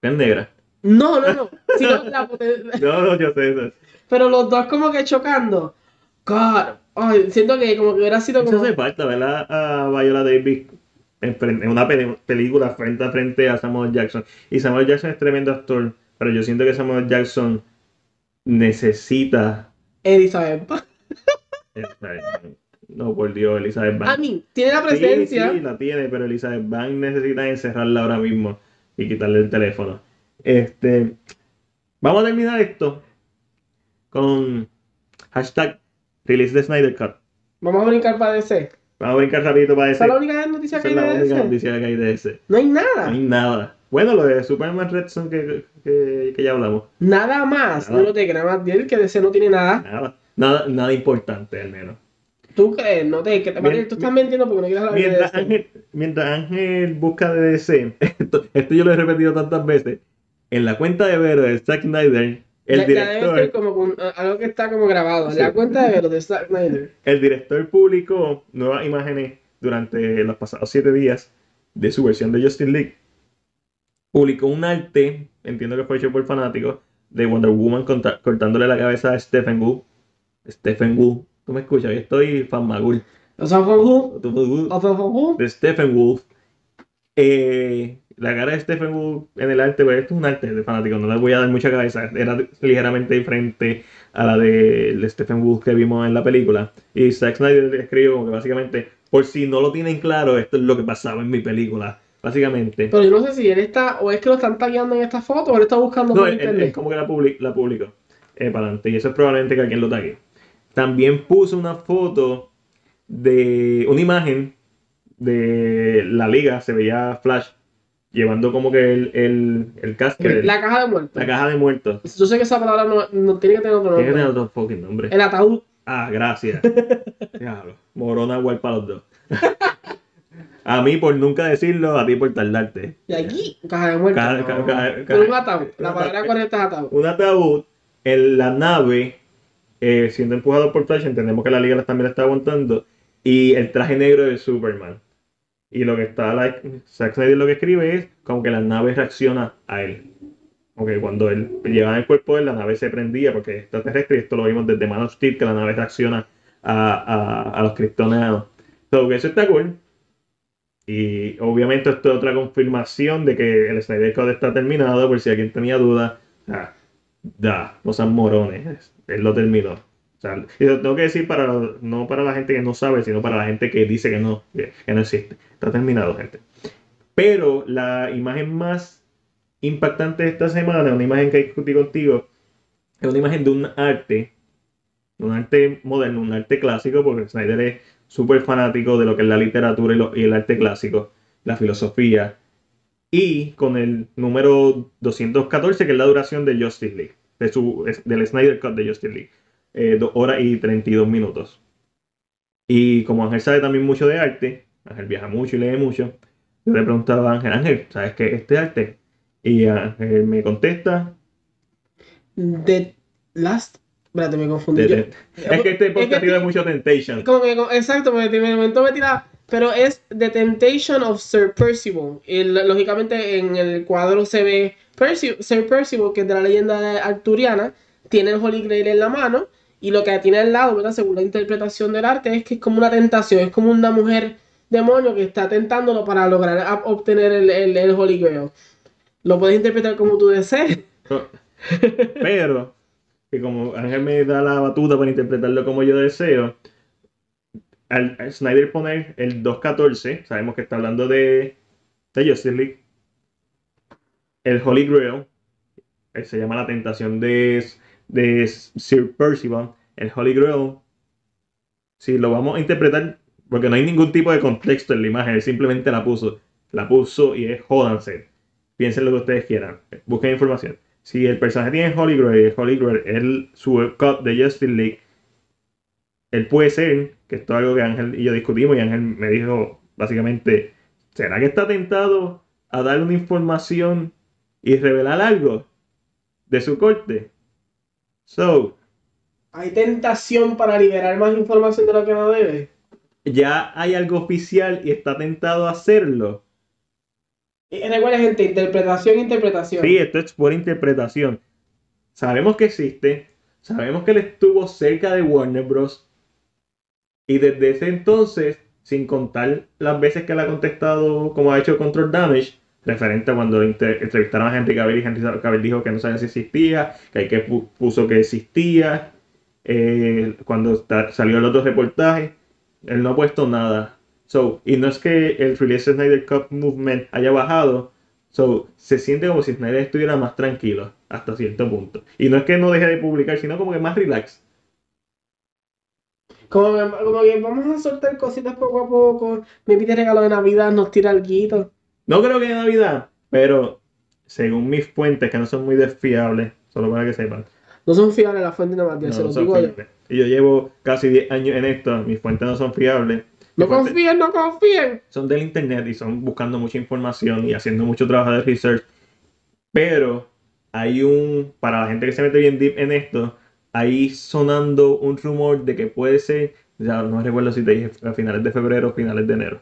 Es negra. No, no, no. sino la No, no, yo sé eso. Pero los dos como que chocando. God. Ay, siento que como que hubiera sido Eso como. hace falta, ¿verdad? A Viola Davis en, en una película frente a frente a Samuel Jackson. Y Samuel Jackson es tremendo actor, pero yo siento que Samuel Jackson necesita. Elizabeth. eh, No, por Dios, Elizabeth Banks. mean, tiene la presencia. sí, la tiene, pero Elizabeth Banks necesita encerrarla ahora mismo y quitarle el teléfono. Este, vamos a terminar esto con hashtag release the Snyder Cut. Vamos a brincar para DC. Vamos a brincar rapidito para. Esa es la única noticia Esa que es hay la de única DC. noticia que hay de ese. No hay No nada. hay nada. Bueno, lo de Superman Red Son que, que, que ya hablamos. Nada más. Nada. No lo te creas más bien que DC no tiene nada. Nada. Nada, nada importante al menos. ¿Tú crees? No te que te Mien- Tú estás mintiendo porque no quieres hablar de Mientras DC. Ángel, mientras Ángel busca de DC, esto, esto yo lo he repetido tantas veces, en la cuenta de Vero de Zack Snyder, el debe director, ser como con- algo que está como grabado. Sí. La cuenta de Vero de Zack Snyder. el director publicó nuevas imágenes durante los pasados siete días de su versión de Justin League. Publicó un arte, entiendo que fue hecho por fanáticos, de Wonder Woman cortándole la cabeza a Stephen Wu. Stephen Wu, tú me escuchas, yo estoy fan magul. De Stephen Wolf. Eh, la cara de Stephen Wolf en el arte, pues esto es un arte de fanático, no le voy a dar mucha cabeza. Era ligeramente diferente a la de, de Stephen Wolf que vimos en la película. Y Zack Snyder escribió como que básicamente, por si no lo tienen claro, esto es lo que pasaba en mi película. Básicamente. Pero yo no sé si él está, o es que lo están tagueando en esta foto, o él está buscando No, por él, internet. como que la, public- la publicó eh, para adelante. Y eso es probablemente que alguien lo tague. También puso una foto de una imagen de la liga. Se veía Flash llevando como que el, el, el casco, el- la, La caja de muertos. caja de muertos. Yo sé que esa palabra no, no tiene que tener otro Tiene que nombre. tener otro fucking nombre. El ataúd. Ah, gracias. Diablo. Morona igual para los dos. A mí por nunca decirlo, a ti por tardarte. Y aquí, caja de muertos. Caja- No. un ataúd. La palabra correcta es ataúd. un ataúd en la nave, eh, siendo empujado por Flash, entendemos que la liga también la está aguantando, y el traje negro de Superman. Y lo que está, like, Zack Snyder lo que escribe es como que la nave reacciona a él. Como que cuando él llevaba el cuerpo de él, la nave se prendía porque es extraterrestre, y esto lo vimos desde Man of Steel, que la nave reacciona a, a, a los kryptonianos. So, eso está cool. Y obviamente esto es otra confirmación de que el Snyder Code está terminado, por si alguien tenía dudas. Da, no sean morones. Él lo terminó. O sea, y lo tengo que decir para no para la gente que no sabe, sino para la gente que dice que no, no existe. Está terminado, gente. Pero la imagen más impactante de esta semana, una imagen que discutí contigo, es una imagen de un arte, un arte moderno, un arte clásico, porque Snyder es súper fanático de lo que es la literatura y, el arte clásico, la filosofía, y con el número 214, que es la duración de Justice League, de su, del Snyder Cut de Justice League, eh, 2 horas y 32 minutos. Y como Ángel sabe también mucho de arte, Ángel viaja mucho y lee mucho, yo le preguntaba a Ángel, Ángel, ¿sabes qué es este arte? Y Ángel me contesta, The Last. Espérate, me confundí. Yo- es que este Es podcast que- tiene mucho Temptation. Como que, exacto, me, me inventó me tira, pero es The Temptation of Sir Percival. Y lógicamente en el cuadro se ve Perci- Sir Percival, que es de la leyenda arturiana, tiene el Holy Grail en la mano y lo que tiene al lado, ¿verdad? según la interpretación del arte, es que es como una tentación, es como una mujer demonio que está tentándolo para lograr obtener el, el, el Holy Grail. Lo puedes interpretar como tú desees. Pero, que como Ángel me da la batuta para interpretarlo como yo deseo, al, Snyder poner el 2.14, sabemos que está hablando de, de Justice League, el Holy Grail, eh, se llama la tentación de, de Sir Percival, el Holy Grail, si lo vamos a interpretar, porque no hay ningún tipo de contexto en la imagen, él simplemente la puso, la puso y es jódanse, piensen lo que ustedes quieran, busquen información si el personaje tiene Holy Grail, Holy Grail el- su cut de Justice League, él puede ser, que esto es algo que Ángel y yo discutimos, y Ángel me dijo básicamente, ¿será que está tentado a dar una información y revelar algo de su corte? So, Hay tentación para liberar más información de lo que no debe. ya hay algo oficial y está tentado a hacerlo. Recuerda, gente, interpretación, interpretación. Sí, esto es por interpretación. Sabemos que existe, sabemos que él estuvo cerca de Warner Bros. Y desde ese entonces, sin contar las veces que él ha contestado como ha hecho Control Damage, referente a cuando entrevistaron a Henry Cavill y Henry Cavill dijo que no sabía si existía, que hay que pu- puso que existía, eh, cuando salió el otro reportaje, él no ha puesto nada. So, y no es que el Release Snyder Cup Movement haya bajado, So, se siente como si Snyder estuviera más tranquilo hasta cierto punto. Y no es que no deje de publicar, sino como que más relax. Como, que- como que vamos a soltar cositas poco a poco. Me pide regalo de Navidad, nos tira algo. No creo que en Navidad, pero según mis fuentes, que no son muy desfiables, solo para que sepan. No son fiables las fuentes de no, se no los digo yo. Y yo llevo casi 10 años en esto, mis fuentes no son fiables. No confíen, no confíen. Son del internet y son buscando mucha información y haciendo mucho trabajo de research. Pero hay un, para la gente que se mete bien deep en esto, ahí sonando un rumor de que puede ser, ya no recuerdo si te dije a finales de febrero o finales de enero.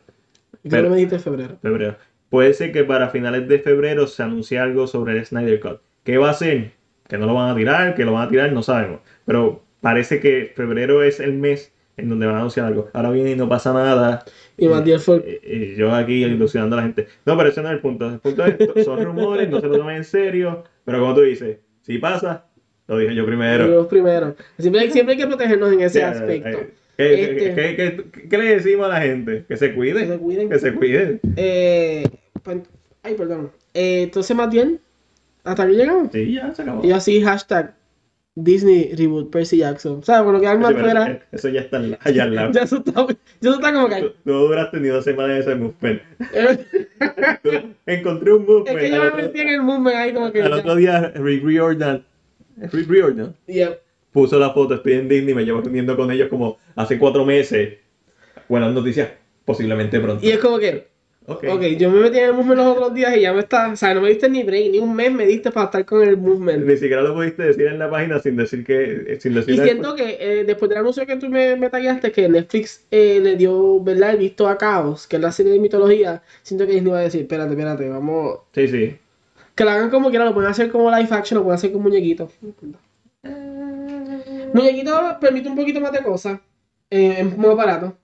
Yo Pero- no me dijiste febrero. febrero. Puede ser que para finales de febrero se anuncie algo sobre el Snyder Cut. ¿Qué va a ser? Que no lo van a tirar, que lo van a tirar, no sabemos. Pero parece que febrero es el mes en donde van a anunciar algo. Ahora viene y no pasa nada. Y Matías fue. Y, y yo aquí ilusionando a la gente. No, pero ese no es el punto. El punto es, son rumores, no se lo tomen en serio. Pero como tú dices, si pasa, lo dije yo primero. Los primeros. Siempre, siempre hay que protegernos en ese aspecto. eh, ¿Qué, Este- qué- qué- qué le decimos a la gente? Que se Que cuiden. se cuiden. Que se cuiden. Eh, pues- ay, perdón. Eh, entonces, bien, hasta aquí llegamos. Sí, ya se acabó. Y así, hashtag Disney Reboot Percy Jackson. ¿Sabes? Por lo que pero fuera. Eso ya está al- allá al lado. Ya eso está, ya está como que. Tú- duraste ni dos semanas en ese movement. Es encontré un movement. que yo me metí en el movement ahí como que. al otro día, Rick Riordan, Rick Riordan Yep. puso la foto, estoy en Disney, me llevo reuniendo con ellos como hace cuatro meses. Buenas noticias, posiblemente pronto. Y es como que, Ok. ok, yo me metí en el movement los otros días y ya me está. O sea, no me diste ni break, ni un mes me diste para estar con el movement. Ni siquiera lo pudiste decir en la página sin decir que. Sin decir Y siento que eh, después del anuncio que tú me, me tagueaste, que Netflix eh, le dio, ¿verdad? El visto a Caos, que es la serie de mitología, siento que Disney va a decir, espérate, espérate, vamos. Sí, sí. Que lo hagan como quieran, lo pueden hacer como live action, lo pueden hacer con muñequitos. Muñequito permite un poquito más de cosas, eh, es muy barato.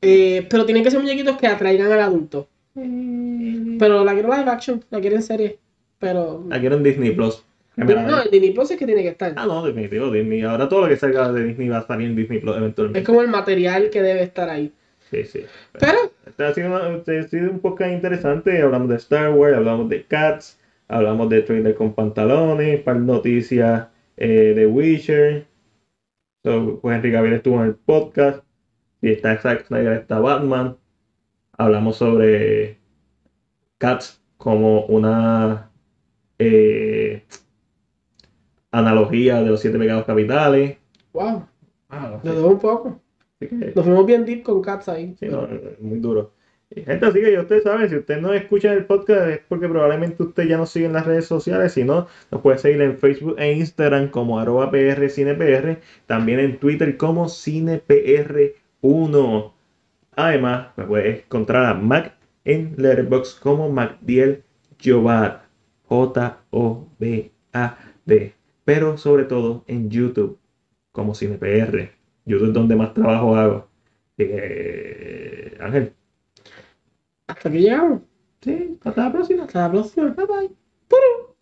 Eh, pero tienen que ser muñequitos que atraigan al adulto. Pero la quiero live action, la quiero en serie. Pero. Aquí era en Disney Plus. La No, el Disney Plus es que tiene que estar. Ah, no, definitivo, Disney. Ahora todo lo que salga de Disney va a salir en Disney Plus eventualmente. Es como el material que debe estar ahí. Sí, sí. Pero, ha sido, una- este ha sido un podcast interesante. Hablamos de Star Wars, hablamos de Cats, hablamos de trailer con pantalones, par noticias eh, de Witcher. So, pues Enrique Gabriel estuvo en el podcast. Y está Zack Snyder, está Batman. Hablamos sobre Cats como una eh, analogía de los siete pecados capitales. wow, Ah, debo un poco. Así que, Nos fuimos bien deep con Cats ahí. sí, no, muy duro. Gente, así que ya ustedes saben, si ustedes no escuchan el podcast es porque probablemente usted ya nos sigue en las redes sociales. Si no, nos puede seguir en Facebook e Instagram como arroba prcinepr. También en Twitter como cinepr1. Además, me puedes encontrar a Mac en Letterboxd como MacDiel Jobad. J-O-B-A-D. Pero sobre todo en YouTube como CinePR. YouTube es donde más trabajo hago. Que, Ángel, Hasta aquí llegamos. sí, hasta la próxima. Hasta la próxima. Bye bye.